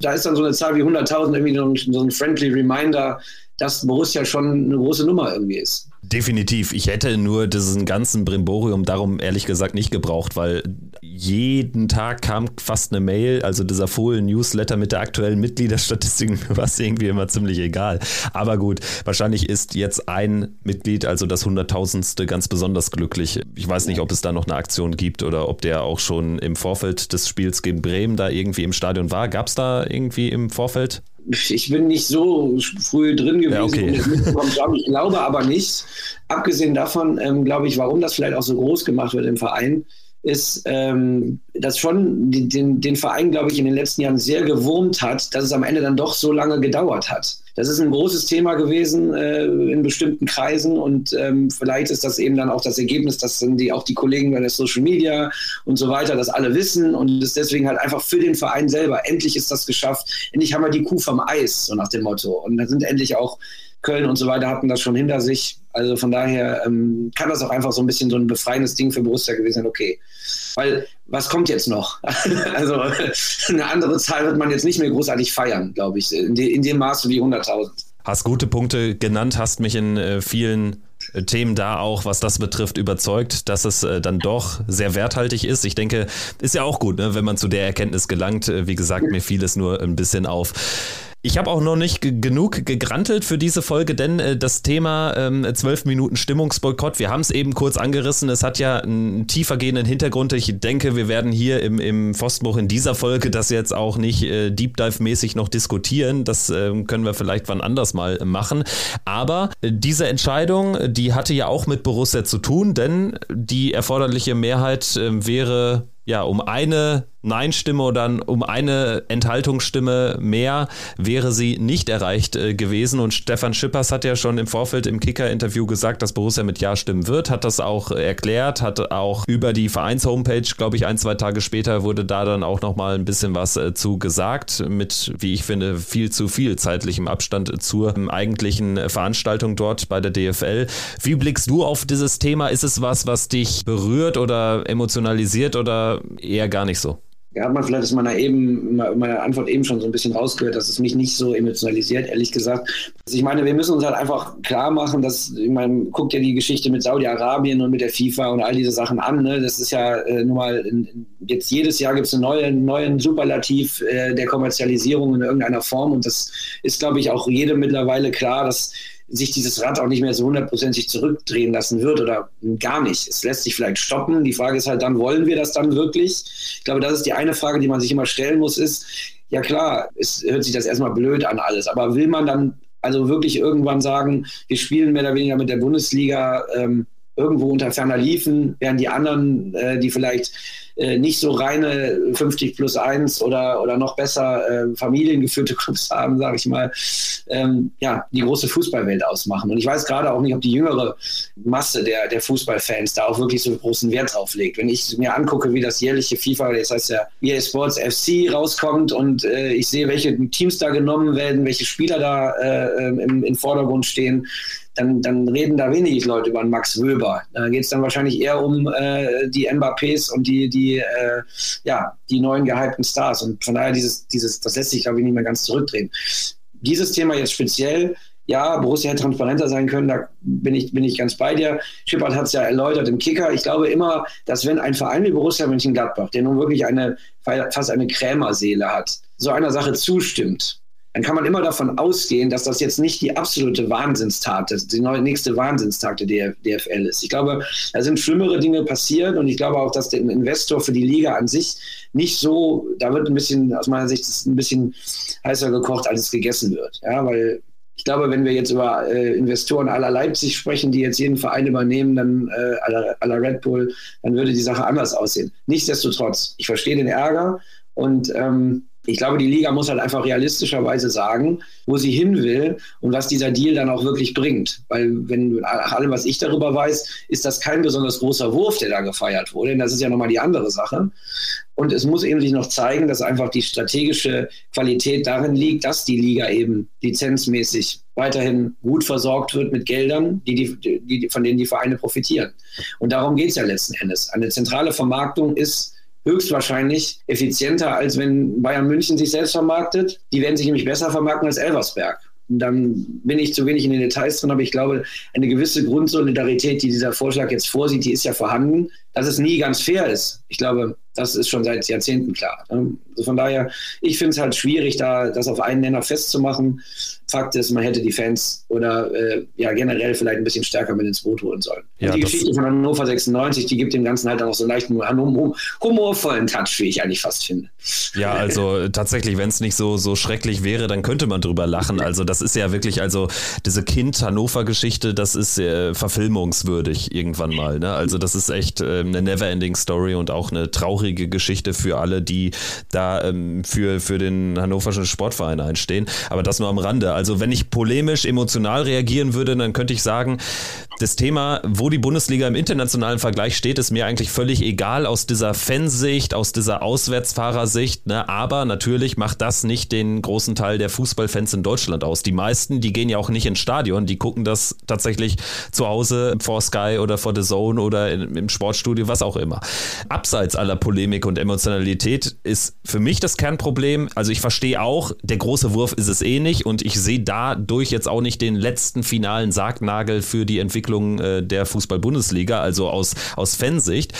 da ist dann so eine Zahl wie 100.000 irgendwie so ein friendly Reminder, dass Borussia schon eine große Nummer irgendwie ist. Definitiv. Ich hätte nur diesen ganzen Brimborium darum ehrlich gesagt nicht gebraucht, weil jeden Tag kam fast eine Mail, also dieser Fohlen-Newsletter mit der aktuellen Mitgliederstatistik, war es irgendwie immer ziemlich egal. Aber gut, wahrscheinlich ist jetzt ein Mitglied, also das Hunderttausendste, ganz besonders glücklich. Ich weiß nicht, ob es da noch eine Aktion gibt oder ob der auch schon im Vorfeld des Spiels gegen Bremen da irgendwie im Stadion war. Gab es da irgendwie im Vorfeld? Ich bin nicht so früh drin gewesen, ja, okay. ich glaube aber nicht. Abgesehen davon, ähm, glaube ich, warum das vielleicht auch so groß gemacht wird im Verein, ist, ähm, dass schon den, den Verein, glaube ich, in den letzten Jahren sehr gewurmt hat, dass es am Ende dann doch so lange gedauert hat. Das ist ein großes Thema gewesen äh, in bestimmten Kreisen und ähm, vielleicht ist das eben dann auch das Ergebnis, dass dann die, auch die Kollegen bei der Social Media und so weiter das alle wissen und es deswegen halt einfach für den Verein selber, endlich ist das geschafft, endlich haben wir die Kuh vom Eis, so nach dem Motto. Und dann sind endlich auch Köln und so weiter hatten das schon hinter sich. Also von daher ähm, kann das auch einfach so ein bisschen so ein befreiendes Ding für Borussia gewesen sein. Okay, weil was kommt jetzt noch? also eine andere Zahl wird man jetzt nicht mehr großartig feiern, glaube ich, in, de, in, dem Maße wie 100.000. Hast gute Punkte genannt, hast mich in äh, vielen äh, Themen da auch, was das betrifft, überzeugt, dass es äh, dann doch sehr werthaltig ist. Ich denke, ist ja auch gut, ne, wenn man zu der Erkenntnis gelangt. Äh, wie gesagt, mir fiel es nur ein bisschen auf. Ich habe auch noch nicht genug gegrantelt für diese Folge, denn äh, das Thema ähm, 12 Minuten Stimmungsboykott, wir haben es eben kurz angerissen, es hat ja einen tiefergehenden Hintergrund. Ich denke, wir werden hier im, im Pfostenbruch in dieser Folge das jetzt auch nicht äh, Deep Dive-mäßig noch diskutieren. Das äh, können wir vielleicht wann anders mal machen. Aber äh, diese Entscheidung, die hatte ja auch mit Borussia zu tun, denn die erforderliche Mehrheit äh, wäre ja um eine Nein-Stimme oder um eine Enthaltungsstimme mehr wäre sie nicht erreicht äh, gewesen. Und Stefan Schippers hat ja schon im Vorfeld im Kicker-Interview gesagt, dass Borussia mit Ja stimmen wird, hat das auch erklärt, hat auch über die Vereins-Homepage, glaube ich, ein, zwei Tage später wurde da dann auch nochmal ein bisschen was äh, zu gesagt, mit, wie ich finde, viel zu viel zeitlichem Abstand zur ähm, eigentlichen Veranstaltung dort bei der DFL. Wie blickst du auf dieses Thema? Ist es was, was dich berührt oder emotionalisiert oder eher gar nicht so? ja, hat man vielleicht aus meiner, eben, meiner Antwort eben schon so ein bisschen rausgehört, dass es mich nicht so emotionalisiert, ehrlich gesagt. Also ich meine, wir müssen uns halt einfach klar machen, dass, ich meine, guckt ja die Geschichte mit Saudi-Arabien und mit der FIFA und all diese Sachen an. Ne? Das ist ja äh, nun mal, in, jetzt jedes Jahr gibt es einen neuen, neuen Superlativ äh, der Kommerzialisierung in irgendeiner Form und das ist, glaube ich, auch jedem mittlerweile klar, dass sich dieses Rad auch nicht mehr so hundertprozentig zurückdrehen lassen wird oder gar nicht. Es lässt sich vielleicht stoppen. Die Frage ist halt dann, wollen wir das dann wirklich? Ich glaube, das ist die eine Frage, die man sich immer stellen muss, ist, ja klar, es hört sich das erstmal blöd an alles, aber will man dann also wirklich irgendwann sagen, wir spielen mehr oder weniger mit der Bundesliga ähm, irgendwo unter ferner Liefen, während die anderen, äh, die vielleicht äh, nicht so reine 50 plus 1 oder, oder noch besser äh, familiengeführte Clubs haben, sage ich mal, ähm, ja, die große Fußballwelt ausmachen. Und ich weiß gerade auch nicht, ob die jüngere Masse der, der Fußballfans da auch wirklich so großen Wert drauf legt. Wenn ich mir angucke, wie das jährliche FIFA, das heißt ja EA Sports FC rauskommt und äh, ich sehe, welche Teams da genommen werden, welche Spieler da äh, im, im Vordergrund stehen, dann, dann reden da wenig Leute über einen Max Wöber. Da geht es dann wahrscheinlich eher um äh, die Mbappés und die, die, äh, ja, die neuen gehypten Stars. Und von daher, dieses, dieses, das lässt sich, glaube ich, nicht mehr ganz zurückdrehen. Dieses Thema jetzt speziell, ja, Borussia hätte transparenter sein können, da bin ich, bin ich ganz bei dir. Schippert hat es ja erläutert im Kicker. Ich glaube immer, dass wenn ein Verein wie Borussia Mönchengladbach, der nun wirklich eine, fast eine Krämerseele hat, so einer Sache zustimmt, dann kann man immer davon ausgehen, dass das jetzt nicht die absolute Wahnsinnstat, die nächste Wahnsinnstat der DFL ist. Ich glaube, da sind schlimmere Dinge passiert und ich glaube auch, dass der Investor für die Liga an sich nicht so, da wird ein bisschen, aus meiner Sicht, ein bisschen heißer gekocht, als es gegessen wird. Ja, weil ich glaube, wenn wir jetzt über äh, Investoren aller Leipzig sprechen, die jetzt jeden Verein übernehmen, dann äh, aller, aller Red Bull, dann würde die Sache anders aussehen. Nichtsdestotrotz, ich verstehe den Ärger und ähm, ich glaube, die Liga muss halt einfach realistischerweise sagen, wo sie hin will und was dieser Deal dann auch wirklich bringt. Weil, wenn nach allem, was ich darüber weiß, ist das kein besonders großer Wurf, der da gefeiert wurde. Denn das ist ja nochmal die andere Sache. Und es muss eben sich noch zeigen, dass einfach die strategische Qualität darin liegt, dass die Liga eben lizenzmäßig weiterhin gut versorgt wird mit Geldern, die die, die, von denen die Vereine profitieren. Und darum geht es ja letzten Endes. Eine zentrale Vermarktung ist höchstwahrscheinlich effizienter, als wenn Bayern München sich selbst vermarktet. Die werden sich nämlich besser vermarkten als Elversberg. Und dann bin ich zu wenig in den Details drin, aber ich glaube, eine gewisse Grundsolidarität, die dieser Vorschlag jetzt vorsieht, die ist ja vorhanden. Dass es nie ganz fair ist, ich glaube, das ist schon seit Jahrzehnten klar. Also von daher, ich finde es halt schwierig, da das auf einen Nenner festzumachen. Fakt ist, man hätte die Fans oder äh, ja generell vielleicht ein bisschen stärker mit ins Boot holen sollen. Ja, die Geschichte von Hannover 96, die gibt dem Ganzen halt auch so einen leichten humorvollen Touch, wie ich eigentlich fast finde. Ja, also tatsächlich, wenn es nicht so, so schrecklich wäre, dann könnte man drüber lachen. Also das ist ja wirklich, also diese Kind-Hannover-Geschichte, das ist äh, verfilmungswürdig irgendwann mal. Ne? Also das ist echt äh, eine Never-Ending Story und auch eine traurige Geschichte für alle, die da ähm, für, für den Hannoverschen Sportverein einstehen. Aber das nur am Rande. Also wenn ich polemisch, emotional reagieren würde, dann könnte ich sagen, das Thema, wo die Bundesliga im internationalen Vergleich steht, ist mir eigentlich völlig egal aus dieser Fansicht, aus dieser Auswärtsfahrersicht. Ne? Aber natürlich macht das nicht den großen Teil der Fußballfans in Deutschland aus. Die meisten, die gehen ja auch nicht ins Stadion, die gucken das tatsächlich zu Hause vor Sky oder vor The Zone oder im Sportstudio, was auch immer. Abseits aller Polemik und Emotionalität ist für mich das Kernproblem. Also ich verstehe auch, der große Wurf ist es eh nicht und ich sehe dadurch jetzt auch nicht den letzten finalen Sargnagel für die Entwicklung äh, der Fußball-Bundesliga, also aus, aus Fansicht.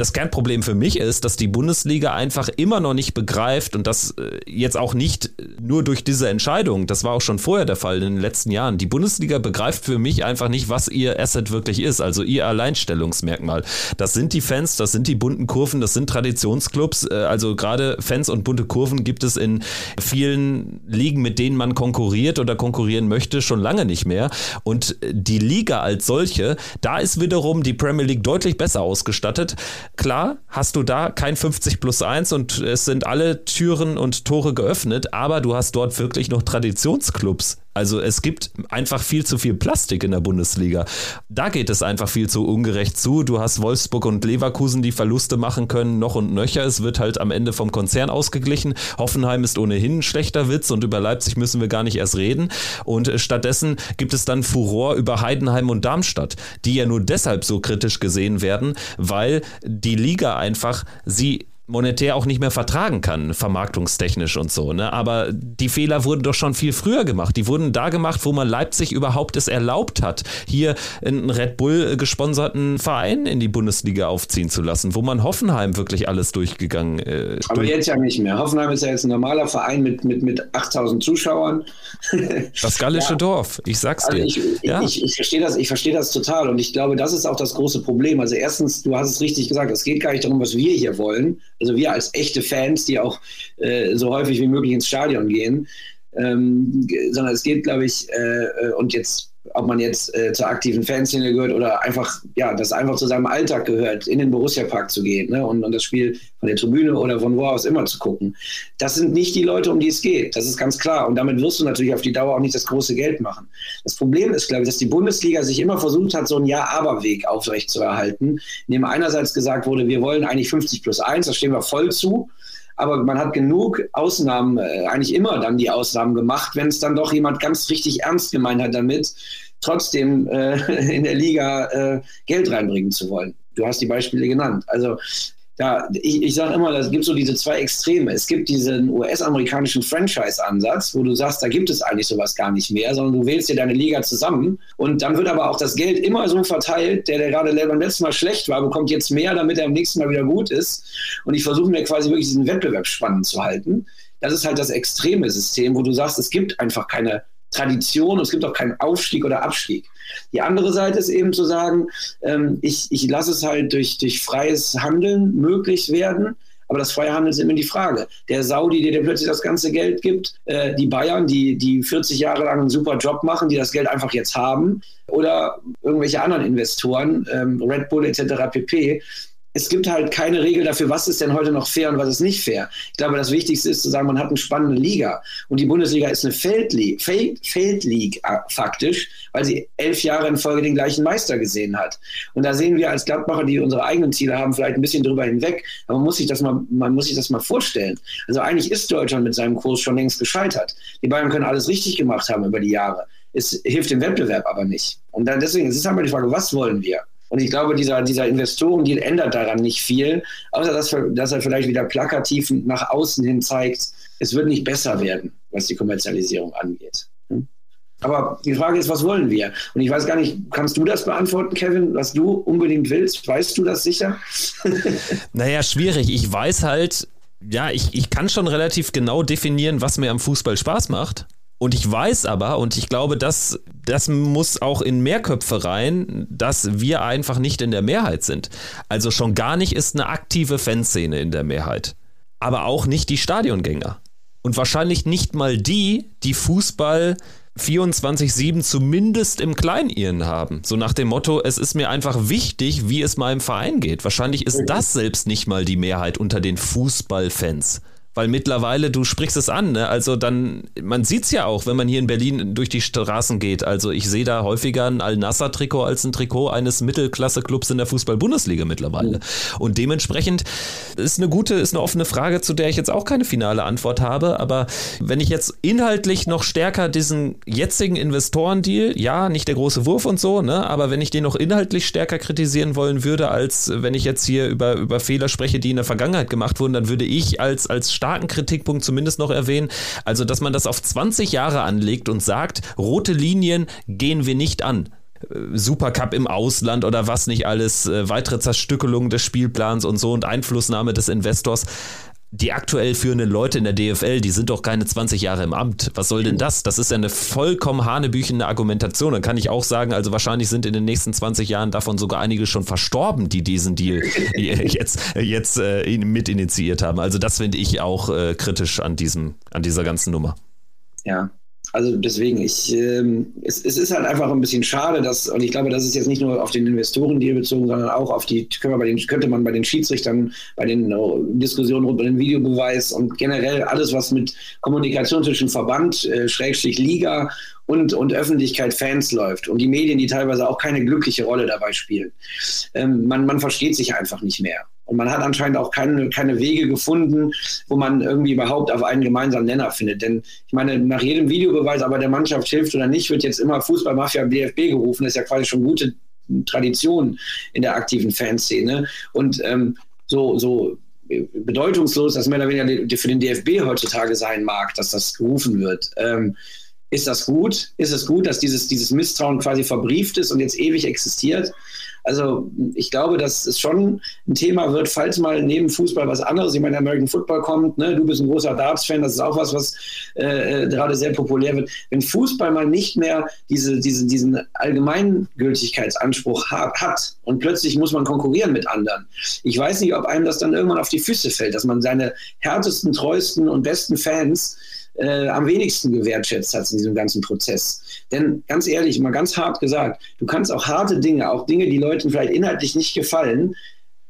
Das Kernproblem für mich ist, dass die Bundesliga einfach immer noch nicht begreift und das äh, jetzt auch nicht nur durch diese Entscheidung, das war auch schon vorher der Fall in den letzten Jahren. Die Bundesliga begreift für mich einfach nicht, was ihr Asset wirklich ist, also ihr Alleinstellungsmerkmal. Das sind die Fans, das sind die bunten Kurven, das sind Traditionsclubs. Äh, also gerade Fans und bunte Kurven gibt es in vielen Ligen, mit denen man konkurriert oder konkurrieren möchte, schon lange nicht mehr. Und die Liga als solche, da ist wiederum die Premier League deutlich besser ausgestattet. Klar, hast du da kein 50 plus 1 und es sind alle Türen und Tore geöffnet, aber du hast dort wirklich noch Traditionsclubs also es gibt einfach viel zu viel Plastik in der Bundesliga. Da geht es einfach viel zu ungerecht zu. Du hast Wolfsburg und Leverkusen, die Verluste machen können, noch und nöcher. Es wird halt am Ende vom Konzern ausgeglichen. Hoffenheim ist ohnehin ein schlechter Witz und über Leipzig müssen wir gar nicht erst reden. Und stattdessen gibt es dann Furor über Heidenheim und Darmstadt, die ja nur deshalb so kritisch gesehen werden, weil die Liga einfach sie monetär auch nicht mehr vertragen kann, vermarktungstechnisch und so. Ne? Aber die Fehler wurden doch schon viel früher gemacht. Die wurden da gemacht, wo man Leipzig überhaupt es erlaubt hat, hier einen Red Bull gesponserten Verein in die Bundesliga aufziehen zu lassen, wo man Hoffenheim wirklich alles durchgegangen äh, Aber durch jetzt ja nicht mehr. Hoffenheim ist ja jetzt ein normaler Verein mit, mit, mit 8000 Zuschauern. Das gallische ja. Dorf, ich sag's also dir. Ich, ja. ich, ich verstehe das, versteh das total und ich glaube, das ist auch das große Problem. Also erstens, du hast es richtig gesagt, es geht gar nicht darum, was wir hier wollen, also wir als echte Fans, die auch äh, so häufig wie möglich ins Stadion gehen, ähm, sondern es geht, glaube ich, äh, äh, und jetzt, ob man jetzt äh, zur aktiven Fanszene gehört oder einfach, ja, das einfach zu seinem Alltag gehört, in den Borussia-Park zu gehen ne, und, und das Spiel von der Tribüne oder von wo aus immer zu gucken. Das sind nicht die Leute, um die es geht. Das ist ganz klar. Und damit wirst du natürlich auf die Dauer auch nicht das große Geld machen. Das Problem ist, glaube ich, dass die Bundesliga sich immer versucht hat, so einen Ja-Aber-Weg aufrechtzuerhalten, in dem einerseits gesagt wurde, wir wollen eigentlich 50 plus 1, da stehen wir voll zu aber man hat genug Ausnahmen, äh, eigentlich immer dann die Ausnahmen gemacht, wenn es dann doch jemand ganz richtig ernst gemeint hat damit, trotzdem äh, in der Liga äh, Geld reinbringen zu wollen. Du hast die Beispiele genannt. Also ja, ich, ich sage immer, es gibt so diese zwei Extreme. Es gibt diesen US-amerikanischen Franchise-Ansatz, wo du sagst, da gibt es eigentlich sowas gar nicht mehr, sondern du wählst dir deine Liga zusammen und dann wird aber auch das Geld immer so verteilt, der, der gerade beim letzten Mal schlecht war, bekommt jetzt mehr, damit er am nächsten Mal wieder gut ist. Und ich versuche mir quasi wirklich diesen Wettbewerb spannend zu halten. Das ist halt das extreme System, wo du sagst, es gibt einfach keine Tradition und es gibt auch keinen Aufstieg oder Abstieg. Die andere Seite ist eben zu sagen, ähm, ich, ich lasse es halt durch, durch freies Handeln möglich werden. Aber das freie Handeln ist immer die Frage. Der Saudi, der dir plötzlich das ganze Geld gibt, äh, die Bayern, die, die 40 Jahre lang einen super Job machen, die das Geld einfach jetzt haben, oder irgendwelche anderen Investoren, ähm, Red Bull etc. pp es gibt halt keine Regel dafür, was ist denn heute noch fair und was ist nicht fair. Ich glaube, das Wichtigste ist zu sagen, man hat eine spannende Liga. Und die Bundesliga ist eine Feldleague äh, faktisch, weil sie elf Jahre in Folge den gleichen Meister gesehen hat. Und da sehen wir als Gladbacher, die unsere eigenen Ziele haben, vielleicht ein bisschen drüber hinweg. Aber man muss sich das mal, man muss sich das mal vorstellen. Also eigentlich ist Deutschland mit seinem Kurs schon längst gescheitert. Die Bayern können alles richtig gemacht haben über die Jahre. Es hilft dem Wettbewerb aber nicht. Und dann deswegen, es ist einmal die Frage, was wollen wir? Und ich glaube, dieser, dieser Investorendeal ändert daran nicht viel, außer dass, dass er vielleicht wieder plakativ nach außen hin zeigt, es wird nicht besser werden, was die Kommerzialisierung angeht. Hm? Aber die Frage ist, was wollen wir? Und ich weiß gar nicht, kannst du das beantworten, Kevin, was du unbedingt willst? Weißt du das sicher? naja, schwierig. Ich weiß halt, ja, ich, ich kann schon relativ genau definieren, was mir am Fußball Spaß macht. Und ich weiß aber, und ich glaube, das, das muss auch in Mehrköpfe rein, dass wir einfach nicht in der Mehrheit sind. Also schon gar nicht ist eine aktive Fanszene in der Mehrheit. Aber auch nicht die Stadiongänger. Und wahrscheinlich nicht mal die, die Fußball 24-7 zumindest im Kleiniren haben. So nach dem Motto, es ist mir einfach wichtig, wie es meinem Verein geht. Wahrscheinlich ist das selbst nicht mal die Mehrheit unter den Fußballfans. Weil mittlerweile, du sprichst es an, ne? also dann, man sieht es ja auch, wenn man hier in Berlin durch die Straßen geht. Also ich sehe da häufiger ein Al-Nassr-Trikot als ein Trikot eines Mittelklasse-Clubs in der Fußball-Bundesliga mittlerweile. Mhm. Und dementsprechend ist eine gute, ist eine offene Frage, zu der ich jetzt auch keine finale Antwort habe. Aber wenn ich jetzt inhaltlich noch stärker diesen jetzigen Investorendeal, ja, nicht der große Wurf und so, ne? aber wenn ich den noch inhaltlich stärker kritisieren wollen würde, als wenn ich jetzt hier über, über Fehler spreche, die in der Vergangenheit gemacht wurden, dann würde ich als, als starken Kritikpunkt zumindest noch erwähnen. Also, dass man das auf 20 Jahre anlegt und sagt, rote Linien gehen wir nicht an. Äh, Supercup im Ausland oder was nicht alles, äh, weitere Zerstückelung des Spielplans und so und Einflussnahme des Investors die aktuell führenden Leute in der DFL, die sind doch keine 20 Jahre im Amt. Was soll denn das? Das ist ja eine vollkommen hanebüchende Argumentation. Dann kann ich auch sagen, also wahrscheinlich sind in den nächsten 20 Jahren davon sogar einige schon verstorben, die diesen Deal jetzt, jetzt äh, mit initiiert haben. Also das finde ich auch äh, kritisch an diesem, an dieser ganzen Nummer. Ja, also deswegen, ich, ähm, es, es, ist halt einfach ein bisschen schade, dass, und ich glaube, das ist jetzt nicht nur auf den Investorendeal bezogen, sondern auch auf die, bei den, könnte man bei den Schiedsrichtern, bei den uh, Diskussionen rund um den Videobeweis und generell alles, was mit Kommunikation zwischen Verband, äh, Schrägstrich Liga und, und Öffentlichkeit, Fans läuft und die Medien, die teilweise auch keine glückliche Rolle dabei spielen. Ähm, man, man versteht sich einfach nicht mehr. Und man hat anscheinend auch keine, keine Wege gefunden, wo man irgendwie überhaupt auf einen gemeinsamen Nenner findet. Denn ich meine, nach jedem Videobeweis, aber der Mannschaft hilft oder nicht, wird jetzt immer Fußballmafia BFB gerufen. Das ist ja quasi schon gute Tradition in der aktiven Fanszene. Und ähm, so, so bedeutungslos, dass mehr oder weniger für den DFB heutzutage sein mag, dass das gerufen wird. Ähm, ist das gut? Ist es gut, dass dieses, dieses Misstrauen quasi verbrieft ist und jetzt ewig existiert? Also ich glaube, dass es schon ein Thema wird, falls mal neben Fußball was anderes, ich meine, American Football kommt, ne? du bist ein großer Darts-Fan, das ist auch was, was äh, äh, gerade sehr populär wird. Wenn Fußball mal nicht mehr diese, diese, diesen Allgemeingültigkeitsanspruch hat, hat und plötzlich muss man konkurrieren mit anderen, ich weiß nicht, ob einem das dann irgendwann auf die Füße fällt, dass man seine härtesten, treuesten und besten Fans äh, am wenigsten gewertschätzt hat in diesem ganzen Prozess. Denn ganz ehrlich, mal ganz hart gesagt, du kannst auch harte Dinge, auch Dinge, die Leuten vielleicht inhaltlich nicht gefallen,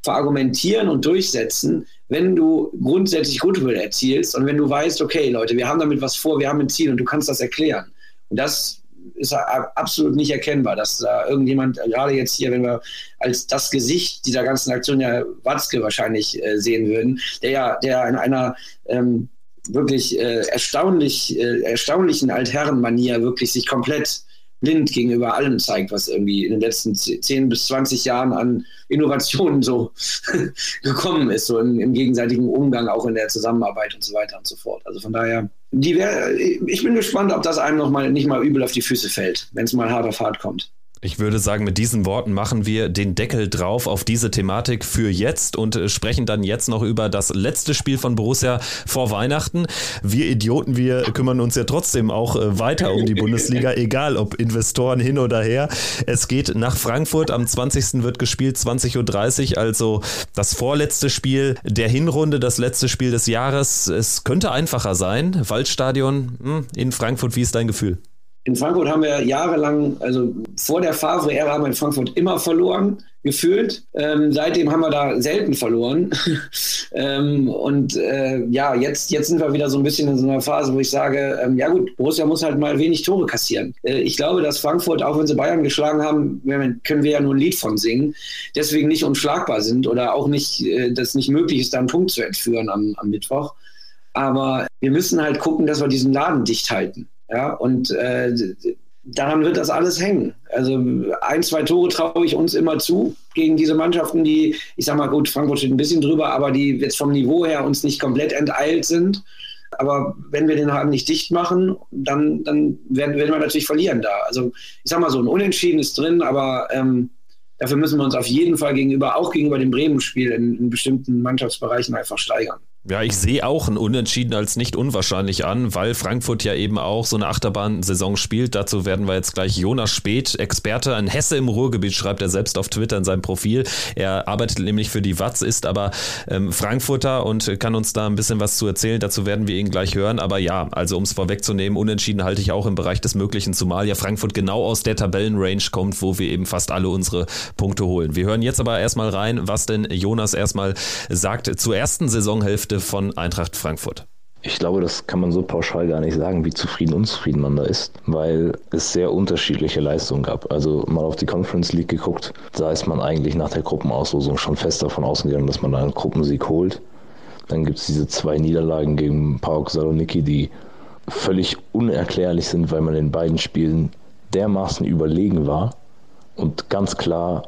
verargumentieren und durchsetzen, wenn du grundsätzlich Goodwill erzielst und wenn du weißt, okay, Leute, wir haben damit was vor, wir haben ein Ziel und du kannst das erklären. Und das ist absolut nicht erkennbar, dass da irgendjemand, gerade jetzt hier, wenn wir als das Gesicht dieser ganzen Aktion ja Watzke wahrscheinlich äh, sehen würden, der ja, der in einer ähm, wirklich äh, erstaunlich, äh, erstaunlichen Altherrenmanier wirklich sich komplett blind gegenüber allem zeigt, was irgendwie in den letzten 10 bis 20 Jahren an Innovationen so gekommen ist, so im, im, gegenseitigen Umgang, auch in der Zusammenarbeit und so weiter und so fort. Also von daher, wär, ich bin gespannt, ob das einem noch mal nicht mal übel auf die Füße fällt, wenn es mal hart auf hart kommt. Ich würde sagen, mit diesen Worten machen wir den Deckel drauf auf diese Thematik für jetzt und äh, sprechen dann jetzt noch über das letzte Spiel von Borussia vor Weihnachten. Wir Idioten, wir kümmern uns ja trotzdem auch äh, weiter um die Bundesliga, egal ob Investoren hin oder her. Es geht nach Frankfurt. Am 20. wird gespielt, 20.30 Uhr, also das vorletzte Spiel der Hinrunde, das letzte Spiel des Jahres. Es könnte einfacher sein. Waldstadion hm, in Frankfurt, wie ist dein Gefühl? In Frankfurt haben wir jahrelang, also vor der Favre-Ära haben wir in Frankfurt immer verloren, gefühlt. Ähm, seitdem haben wir da selten verloren. ähm, und äh, ja, jetzt, jetzt sind wir wieder so ein bisschen in so einer Phase, wo ich sage, ähm, ja gut, Borussia muss halt mal wenig Tore kassieren. Äh, ich glaube, dass Frankfurt, auch wenn sie Bayern geschlagen haben, können wir ja nur ein Lied von singen, deswegen nicht unschlagbar sind oder auch nicht, äh, dass nicht möglich ist, da einen Punkt zu entführen am, am Mittwoch. Aber wir müssen halt gucken, dass wir diesen Laden dicht halten. Ja, und äh, daran wird das alles hängen. Also ein, zwei Tore traue ich uns immer zu gegen diese Mannschaften, die, ich sag mal gut, Frankfurt steht ein bisschen drüber, aber die jetzt vom Niveau her uns nicht komplett enteilt sind. Aber wenn wir den Haken nicht dicht machen, dann, dann werden, werden wir natürlich verlieren da. Also ich sag mal so, ein Unentschieden ist drin, aber ähm, dafür müssen wir uns auf jeden Fall gegenüber, auch gegenüber dem Bremen-Spiel in, in bestimmten Mannschaftsbereichen einfach steigern. Ja, ich sehe auch ein Unentschieden als nicht unwahrscheinlich an, weil Frankfurt ja eben auch so eine Achterbahnsaison spielt. Dazu werden wir jetzt gleich Jonas Speth, Experte, ein Hesse im Ruhrgebiet, schreibt er selbst auf Twitter in seinem Profil. Er arbeitet nämlich für die Watz, ist aber ähm, Frankfurter und kann uns da ein bisschen was zu erzählen. Dazu werden wir ihn gleich hören. Aber ja, also um es vorwegzunehmen, Unentschieden halte ich auch im Bereich des Möglichen, zumal ja Frankfurt genau aus der Tabellenrange kommt, wo wir eben fast alle unsere Punkte holen. Wir hören jetzt aber erstmal rein, was denn Jonas erstmal sagt zur ersten Saisonhälfte Hälfte von Eintracht Frankfurt? Ich glaube, das kann man so pauschal gar nicht sagen, wie zufrieden, unzufrieden man da ist, weil es sehr unterschiedliche Leistungen gab. Also mal auf die Conference League geguckt, da ist man eigentlich nach der Gruppenauslosung schon fest davon ausgegangen, dass man einen Gruppensieg holt. Dann gibt es diese zwei Niederlagen gegen PAOK Saloniki, die völlig unerklärlich sind, weil man in beiden Spielen dermaßen überlegen war und ganz klar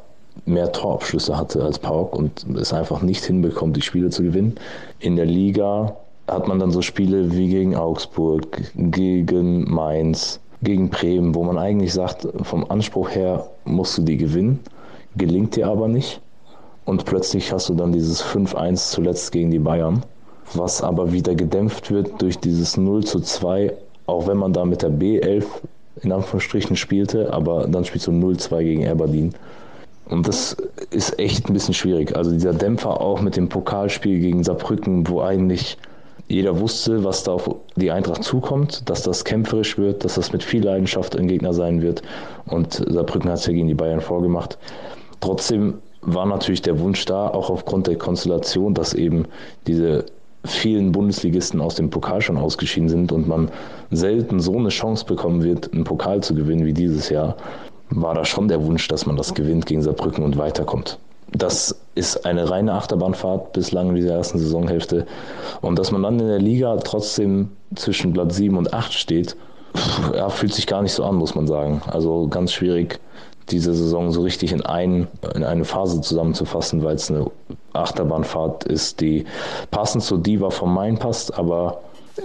mehr Torabschlüsse hatte als Pauk und es einfach nicht hinbekommt, die Spiele zu gewinnen. In der Liga hat man dann so Spiele wie gegen Augsburg, gegen Mainz, gegen Bremen, wo man eigentlich sagt, vom Anspruch her musst du die gewinnen, gelingt dir aber nicht. Und plötzlich hast du dann dieses 5-1 zuletzt gegen die Bayern, was aber wieder gedämpft wird durch dieses 0 zu 2, auch wenn man da mit der B11 in Anführungsstrichen spielte, aber dann spielst du 0-2 gegen Aberdeen. Und das ist echt ein bisschen schwierig. Also dieser Dämpfer auch mit dem Pokalspiel gegen Saarbrücken, wo eigentlich jeder wusste, was da auf die Eintracht zukommt, dass das kämpferisch wird, dass das mit viel Leidenschaft ein Gegner sein wird. Und Saarbrücken hat es ja gegen die Bayern vorgemacht. Trotzdem war natürlich der Wunsch da, auch aufgrund der Konstellation, dass eben diese vielen Bundesligisten aus dem Pokal schon ausgeschieden sind und man selten so eine Chance bekommen wird, einen Pokal zu gewinnen wie dieses Jahr, war da schon der Wunsch, dass man das gewinnt gegen Saarbrücken und weiterkommt. Das ist eine reine Achterbahnfahrt bislang in dieser ersten Saisonhälfte. Und dass man dann in der Liga trotzdem zwischen Platz 7 und 8 steht, ja, fühlt sich gar nicht so an, muss man sagen. Also ganz schwierig, diese Saison so richtig in, ein, in eine Phase zusammenzufassen, weil es eine Achterbahnfahrt ist, die passend zu Diva vom Main passt, aber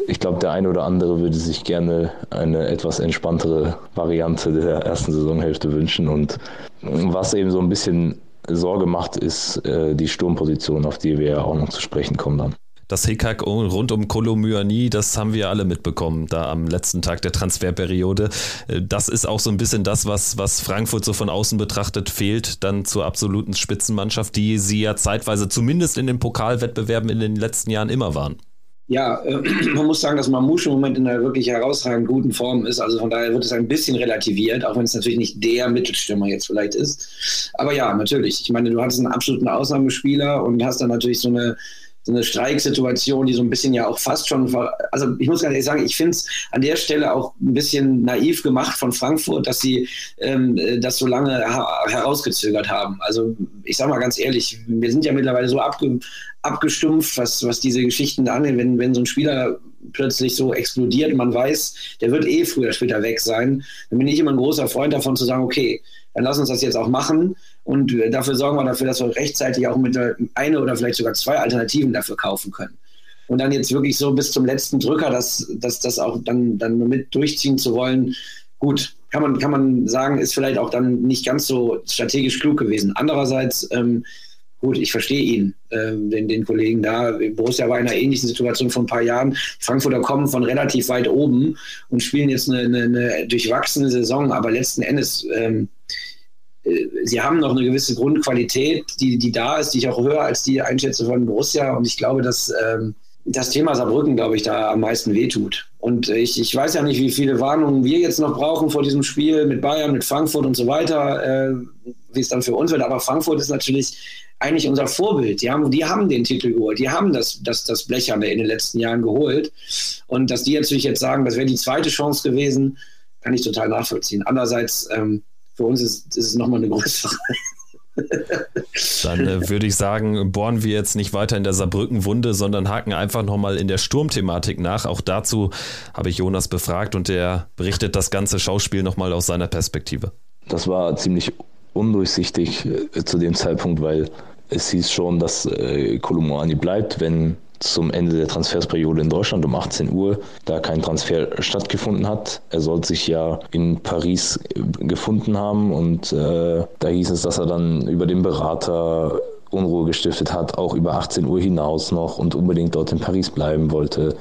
ich glaube, der eine oder andere würde sich gerne eine etwas entspanntere Variante der ersten Saisonhälfte wünschen. Und was eben so ein bisschen Sorge macht, ist äh, die Sturmposition, auf die wir ja auch noch zu sprechen kommen dann. Das Hickhack rund um Kolomyani, das haben wir alle mitbekommen, da am letzten Tag der Transferperiode. Äh, das ist auch so ein bisschen das, was, was Frankfurt so von außen betrachtet fehlt, dann zur absoluten Spitzenmannschaft, die sie ja zeitweise zumindest in den Pokalwettbewerben in den letzten Jahren immer waren ja, äh, man muss sagen, dass Mamouche im Moment in einer wirklich herausragend guten Form ist. Also von daher wird es ein bisschen relativiert, auch wenn es natürlich nicht der Mittelstürmer jetzt vielleicht ist. Aber ja, natürlich. Ich meine, du hattest einen absoluten Ausnahmespieler und hast dann natürlich so eine so eine Streiksituation, die so ein bisschen ja auch fast schon, also ich muss ganz ehrlich sagen, ich finde es an der Stelle auch ein bisschen naiv gemacht von Frankfurt, dass sie ähm, das so lange herausgezögert haben. Also ich sage mal ganz ehrlich, wir sind ja mittlerweile so abge abgestumpft, was, was diese Geschichten da angeht, wenn, wenn so ein Spieler plötzlich so explodiert, man weiß, der wird eh früher oder später weg sein, dann bin ich immer ein großer Freund davon zu sagen, okay, dann lass uns das jetzt auch machen und dafür sorgen wir dafür, dass wir rechtzeitig auch mit eine oder vielleicht sogar zwei Alternativen dafür kaufen können. Und dann jetzt wirklich so bis zum letzten Drücker, dass das dass auch dann, dann mit durchziehen zu wollen, gut, kann man, kann man sagen, ist vielleicht auch dann nicht ganz so strategisch klug gewesen. Andererseits, ähm, gut, ich verstehe ihn, äh, den, den Kollegen da. Borussia war in einer ähnlichen Situation vor ein paar Jahren. Frankfurter kommen von relativ weit oben und spielen jetzt eine, eine, eine durchwachsene Saison, aber letzten Endes ähm, äh, sie haben noch eine gewisse Grundqualität, die, die da ist, die ich auch höher als die einschätze von Borussia. Und ich glaube, dass ähm, das Thema Saarbrücken, glaube ich, da am meisten wehtut. Und ich, ich weiß ja nicht, wie viele Warnungen wir jetzt noch brauchen vor diesem Spiel mit Bayern, mit Frankfurt und so weiter, äh, wie es dann für uns wird. Aber Frankfurt ist natürlich eigentlich unser Vorbild. Die haben, die haben den Titel geholt, die haben das, das, das Blecherne in den letzten Jahren geholt. Und dass die natürlich jetzt sagen, das wäre die zweite Chance gewesen, kann ich total nachvollziehen. Andererseits, ähm, für uns ist, ist es nochmal eine größere. Dann äh, würde ich sagen, bohren wir jetzt nicht weiter in der Saarbrücken-Wunde, sondern haken einfach nochmal in der Sturmthematik nach. Auch dazu habe ich Jonas befragt und der berichtet das ganze Schauspiel nochmal aus seiner Perspektive. Das war ziemlich undurchsichtig äh, zu dem Zeitpunkt, weil es hieß schon, dass äh, Kolumani bleibt, wenn zum Ende der Transfersperiode in Deutschland um 18 Uhr da kein Transfer stattgefunden hat. Er soll sich ja in Paris gefunden haben und äh, da hieß es, dass er dann über den Berater Unruhe gestiftet hat, auch über 18 Uhr hinaus noch und unbedingt dort in Paris bleiben wollte.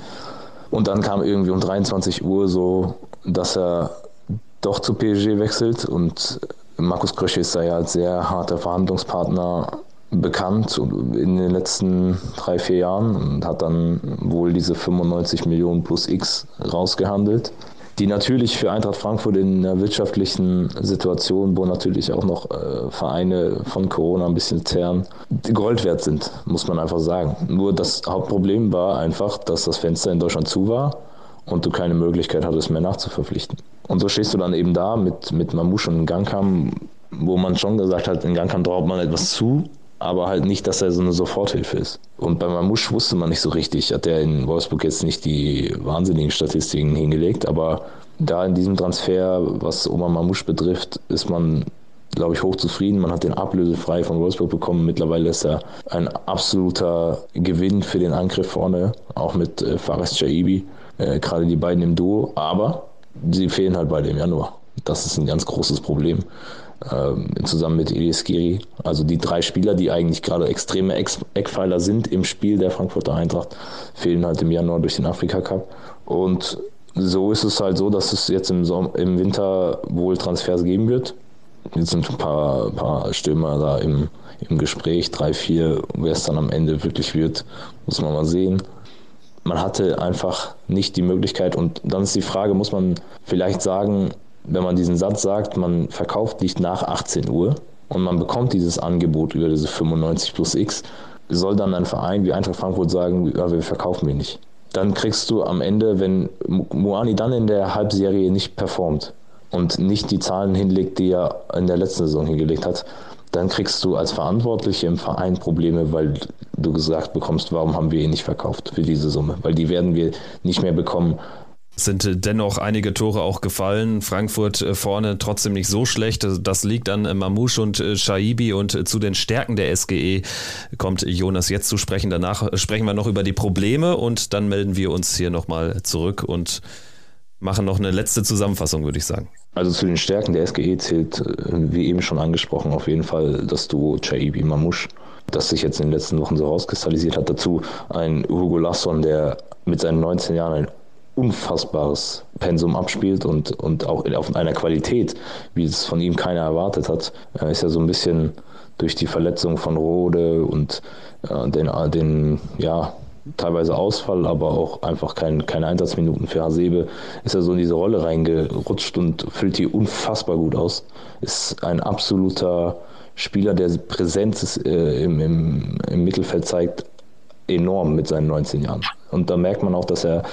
Und dann kam irgendwie um 23 Uhr so, dass er doch zu PSG wechselt und Markus Krösche ist da ja als sehr harter Verhandlungspartner bekannt in den letzten drei, vier Jahren und hat dann wohl diese 95 Millionen plus X rausgehandelt, die natürlich für Eintracht Frankfurt in einer wirtschaftlichen Situation, wo natürlich auch noch äh, Vereine von Corona ein bisschen zehren, Gold wert sind, muss man einfach sagen. Nur das Hauptproblem war einfach, dass das Fenster in Deutschland zu war und du keine Möglichkeit hattest, mehr nachzuverpflichten. Und so stehst du dann eben da mit, mit Mamouche und Gangkam, wo man schon gesagt hat, in Gangkam traut man etwas zu, aber halt nicht, dass er so eine Soforthilfe ist. Und bei Mamouche wusste man nicht so richtig, hat er in Wolfsburg jetzt nicht die wahnsinnigen Statistiken hingelegt, aber da in diesem Transfer, was Oma Mamouche betrifft, ist man, glaube ich, hochzufrieden. Man hat den ablösefrei von Wolfsburg bekommen. Mittlerweile ist er ein absoluter Gewinn für den Angriff vorne, auch mit äh, Fares Chaibi, äh, gerade die beiden im Duo, aber sie fehlen halt beide im Januar. Das ist ein ganz großes Problem zusammen mit Elias Giri. Also die drei Spieler, die eigentlich gerade extreme Eckpfeiler sind im Spiel der Frankfurter Eintracht, fehlen halt im Januar durch den Afrika Cup. Und so ist es halt so, dass es jetzt im, Sommer, im Winter wohl Transfers geben wird. Jetzt sind ein paar, paar Stürmer da im, im Gespräch, drei, vier. Wer es dann am Ende wirklich wird, muss man mal sehen. Man hatte einfach nicht die Möglichkeit und dann ist die Frage, muss man vielleicht sagen, wenn man diesen Satz sagt, man verkauft nicht nach 18 Uhr und man bekommt dieses Angebot über diese 95 plus X, soll dann ein Verein wie Eintracht Frankfurt sagen, ja, wir verkaufen wir nicht. Dann kriegst du am Ende, wenn Moani dann in der Halbserie nicht performt und nicht die Zahlen hinlegt, die er in der letzten Saison hingelegt hat, dann kriegst du als Verantwortliche im Verein Probleme, weil du gesagt bekommst, warum haben wir ihn nicht verkauft für diese Summe? Weil die werden wir nicht mehr bekommen, sind dennoch einige Tore auch gefallen. Frankfurt äh, vorne trotzdem nicht so schlecht. Das liegt an Mamouche und äh, Shaibi und äh, zu den Stärken der SGE kommt Jonas jetzt zu sprechen. Danach sprechen wir noch über die Probleme und dann melden wir uns hier nochmal zurück und machen noch eine letzte Zusammenfassung, würde ich sagen. Also zu den Stärken der SGE zählt, wie eben schon angesprochen, auf jeden Fall das Duo Chaibi Mamouche, das sich jetzt in den letzten Wochen so rauskristallisiert hat. Dazu ein Hugo Lasson, der mit seinen 19 Jahren ein unfassbares Pensum abspielt und, und auch auf einer Qualität, wie es von ihm keiner erwartet hat. Er ist ja so ein bisschen durch die Verletzung von Rode und äh, den, den, ja, teilweise Ausfall, aber auch einfach kein, keine Einsatzminuten für Hasebe, ist er so in diese Rolle reingerutscht und füllt die unfassbar gut aus. Ist ein absoluter Spieler, der Präsenz ist, äh, im, im, im Mittelfeld zeigt, enorm mit seinen 19 Jahren. Und da merkt man auch, dass er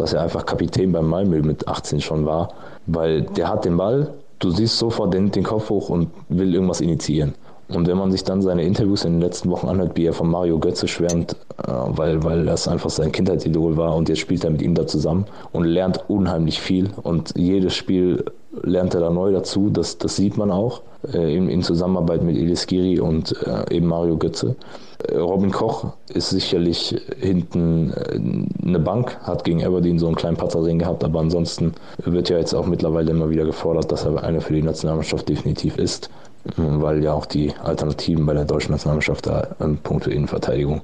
dass er einfach Kapitän beim Malmö mit 18 schon war, weil der hat den Ball, du siehst sofort den, den Kopf hoch und will irgendwas initiieren. Und wenn man sich dann seine Interviews in den letzten Wochen anhört, wie er von Mario Götze schwärmt, äh, weil, weil das einfach sein Kindheitsidol war und jetzt spielt er mit ihm da zusammen und lernt unheimlich viel und jedes Spiel lernt er da neu dazu, das, das sieht man auch äh, in, in, Zusammenarbeit mit Elis Giri und äh, eben Mario Götze. Äh, Robin Koch ist sicherlich hinten äh, eine Bank, hat gegen Aberdeen so einen kleinen Patzer drin gehabt, aber ansonsten wird ja jetzt auch mittlerweile immer wieder gefordert, dass er einer für die Nationalmannschaft definitiv ist, weil ja auch die Alternativen bei der deutschen Nationalmannschaft da in puncto Innenverteidigung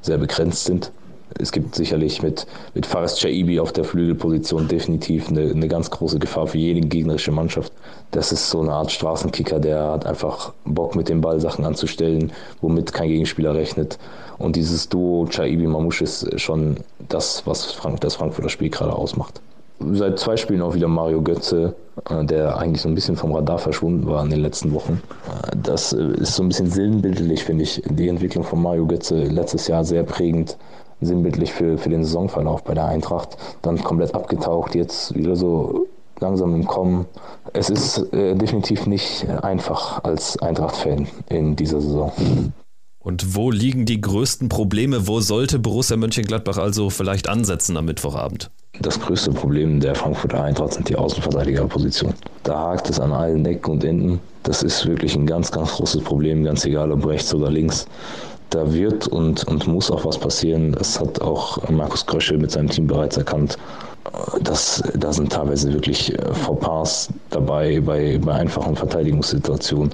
sehr begrenzt sind es gibt sicherlich mit, mit Fares Chaibi auf der Flügelposition definitiv eine, eine ganz große Gefahr für jede gegnerische Mannschaft. Das ist so eine Art Straßenkicker, der hat einfach Bock mit dem Ball Sachen anzustellen, womit kein Gegenspieler rechnet. Und dieses Duo Chaibi-Mamouche ist schon das, was Frank, das Frankfurter Spiel gerade ausmacht. Seit zwei Spielen auch wieder Mario Götze, äh, der eigentlich so ein bisschen vom Radar verschwunden war in den letzten Wochen. Äh, das ist so ein bisschen sinnbildlich, finde ich, die Entwicklung von Mario Götze letztes Jahr sehr prägend sinnbildlich für, für den Saisonverlauf bei der Eintracht. Dann komplett abgetaucht, jetzt wieder so langsam im Kommen. Es ist äh, definitiv nicht einfach als Eintracht-Fan in dieser Saison. Und wo liegen die größten Probleme? Wo sollte Borussia Mönchengladbach also vielleicht ansetzen am Mittwochabend? Das größte Problem der Frankfurter Eintracht sind die Außenverteidigerpositionen. Da hakt es an allen Ecken und Enden. Das ist wirklich ein ganz, ganz großes Problem, ganz egal ob rechts oder links. Da wird und, und muss auch was passieren. Das hat auch Markus Krösche mit seinem Team bereits erkannt. Das, da sind teilweise wirklich äh, Fauxpas dabei bei, bei einfachen Verteidigungssituationen.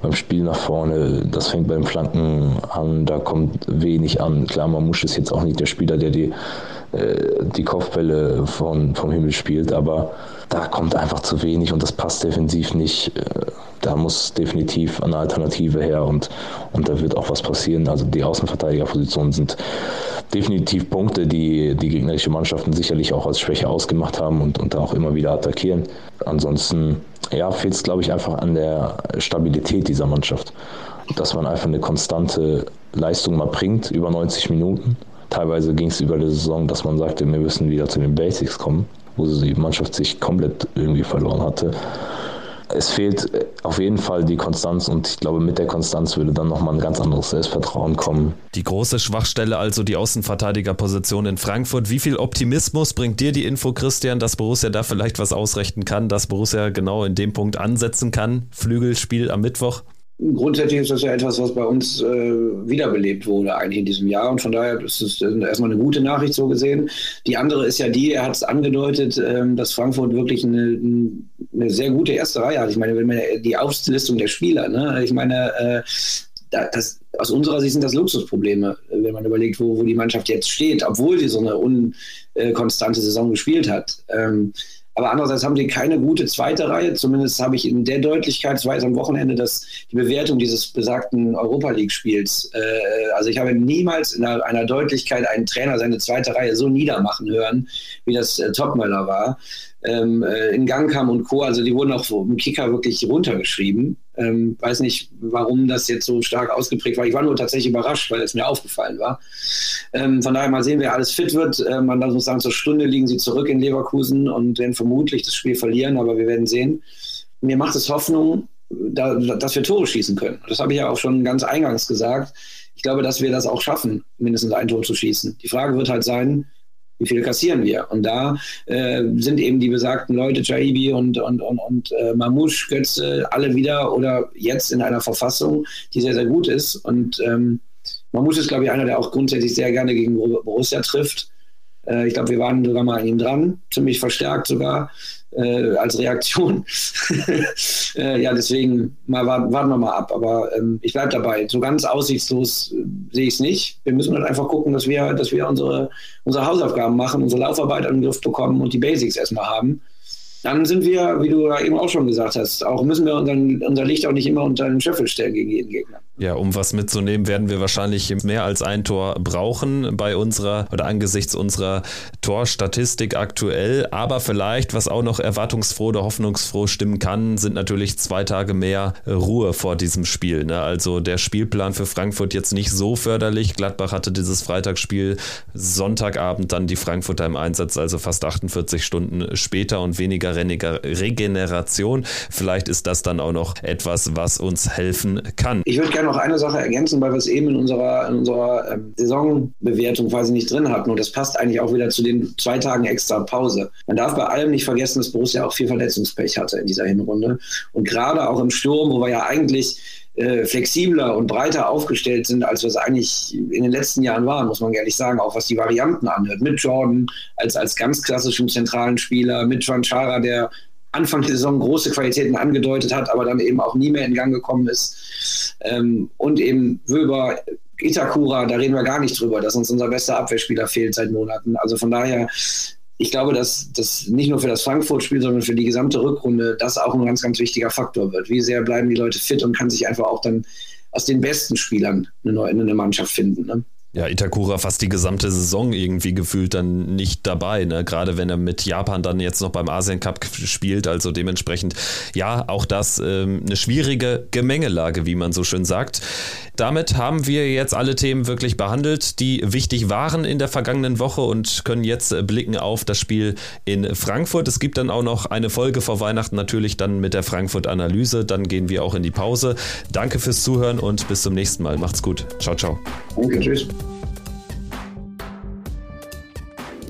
Beim Spiel nach vorne, das fängt beim Flanken an, da kommt wenig an. Klar, Mamusch ist jetzt auch nicht der Spieler, der die, äh, die Kopfbälle von, vom Himmel spielt, aber da kommt einfach zu wenig und das passt defensiv nicht. Äh, da muss definitiv eine Alternative her und, und da wird auch was passieren. Also die Außenverteidigerpositionen sind definitiv Punkte, die die gegnerische Mannschaften sicherlich auch als Schwäche ausgemacht haben und, und auch immer wieder attackieren. Ansonsten ja, fehlt es, glaube ich, einfach an der Stabilität dieser Mannschaft. Dass man einfach eine konstante Leistung mal bringt über 90 Minuten. Teilweise ging es über die Saison, dass man sagte, wir müssen wieder zu den Basics kommen, wo die Mannschaft sich komplett irgendwie verloren hatte es fehlt äh, auf jeden Fall die Konstanz und ich glaube, mit der Konstanz würde dann nochmal ein ganz anderes Selbstvertrauen kommen. Die große Schwachstelle, also die Außenverteidigerposition in Frankfurt. Wie viel Optimismus bringt dir die Info, Christian, dass Borussia da vielleicht was ausrichten kann, dass Borussia genau in dem Punkt ansetzen kann? Flügelspiel am Mittwoch? Grundsätzlich ist das ja etwas, was bei uns äh, wiederbelebt wurde eigentlich in diesem Jahr und von daher ist es erstmal eine gute Nachricht so gesehen. Die andere ist ja die, er hat es angedeutet, ähm, dass Frankfurt wirklich eine, eine, sehr gute erste Reihe hat. Ich meine, wenn man die Auflistung der Spieler, ne? ich meine, äh, das, aus unserer Sicht sind das Luxusprobleme, wenn man überlegt, wo, wo die Mannschaft jetzt steht, obwohl sie so eine unkonstante Saison gespielt hat. Ähm, aber andererseits haben sie keine gute zweite Reihe. Zumindest habe ich in der Deutlichkeit, es am Wochenende, dass die Bewertung dieses besagten Europa League-Spiels, äh, also ich habe niemals in einer, einer, Deutlichkeit einen Trainer seine zweite Reihe so niedermachen hören, wie das äh, Topmöller war ähm, äh, in Gang kam und Co. Also die wurden auch im Kicker wirklich runtergeschrieben. Ähm, weiß nicht, warum das jetzt so stark ausgeprägt war. Ich war nur tatsächlich überrascht, weil es mir aufgefallen war. Ähm, von daher mal sehen, wer alles fit wird. Ähm, man muss sagen, zur Stunde liegen sie zurück in Leverkusen und werden vermutlich das Spiel verlieren, aber wir werden sehen. Mir macht es Hoffnung, da, dass wir Tore schießen können. Das habe ich ja auch schon ganz eingangs gesagt. Ich glaube, dass wir das auch schaffen, mindestens ein Tor zu schießen. Die Frage wird halt sein, wie viel kassieren wir? Und da äh, sind eben die besagten Leute, Jaibi und, und, und, und äh, Mamouche, Götze, alle wieder oder jetzt in einer Verfassung, die sehr, sehr gut ist. Und ähm, Mamouche ist, glaube ich, einer, der auch grundsätzlich sehr gerne gegen Borussia trifft. Äh, ich glaube, wir waren sogar mal an ihm dran, ziemlich verstärkt sogar äh, als Reaktion. äh, ja, deswegen mal warten, wir mal ab. Aber ähm, ich bleibe dabei. So ganz aussichtslos äh, sehe ich es nicht. Wir müssen halt einfach gucken, dass wir, dass wir unsere, unsere Hausaufgaben machen, unsere Laufarbeit in den Griff bekommen und die Basics erstmal haben dann sind wir, wie du eben auch schon gesagt hast, auch müssen wir unseren, unser Licht auch nicht immer unter den Schöffel stellen gegen jeden Gegner. Ja, um was mitzunehmen, werden wir wahrscheinlich mehr als ein Tor brauchen bei unserer oder angesichts unserer Torstatistik aktuell. Aber vielleicht, was auch noch erwartungsfroh oder hoffnungsfroh stimmen kann, sind natürlich zwei Tage mehr Ruhe vor diesem Spiel. Ne? Also der Spielplan für Frankfurt jetzt nicht so förderlich. Gladbach hatte dieses Freitagsspiel Sonntagabend dann die Frankfurter im Einsatz, also fast 48 Stunden später und weniger Regeneration. Vielleicht ist das dann auch noch etwas, was uns helfen kann. Ich würde gerne noch eine Sache ergänzen, weil wir es eben in unserer, in unserer ähm, Saisonbewertung quasi nicht drin hatten. Und das passt eigentlich auch wieder zu den zwei Tagen extra Pause. Man darf bei allem nicht vergessen, dass Borussia auch viel Verletzungspech hatte in dieser Hinrunde. Und gerade auch im Sturm, wo wir ja eigentlich äh, flexibler und breiter aufgestellt sind, als wir es eigentlich in den letzten Jahren waren, muss man ehrlich sagen, auch was die Varianten anhört. Mit Jordan als, als ganz klassischen zentralen Spieler, mit Chara, der Anfang der Saison große Qualitäten angedeutet hat, aber dann eben auch nie mehr in Gang gekommen ist. Ähm, und eben Wöber, Itakura, da reden wir gar nicht drüber, dass uns unser bester Abwehrspieler fehlt seit Monaten. Also von daher ich glaube, dass das nicht nur für das Frankfurt-Spiel, sondern für die gesamte Rückrunde das auch ein ganz, ganz wichtiger Faktor wird. Wie sehr bleiben die Leute fit und kann sich einfach auch dann aus den besten Spielern eine, neue, eine Mannschaft finden. Ne? Ja, Itakura fast die gesamte Saison irgendwie gefühlt dann nicht dabei, ne? gerade wenn er mit Japan dann jetzt noch beim Asien Cup spielt. Also dementsprechend, ja, auch das ähm, eine schwierige Gemengelage, wie man so schön sagt. Damit haben wir jetzt alle Themen wirklich behandelt, die wichtig waren in der vergangenen Woche und können jetzt blicken auf das Spiel in Frankfurt. Es gibt dann auch noch eine Folge vor Weihnachten natürlich dann mit der Frankfurt-Analyse. Dann gehen wir auch in die Pause. Danke fürs Zuhören und bis zum nächsten Mal. Macht's gut. Ciao, ciao. Danke, tschüss.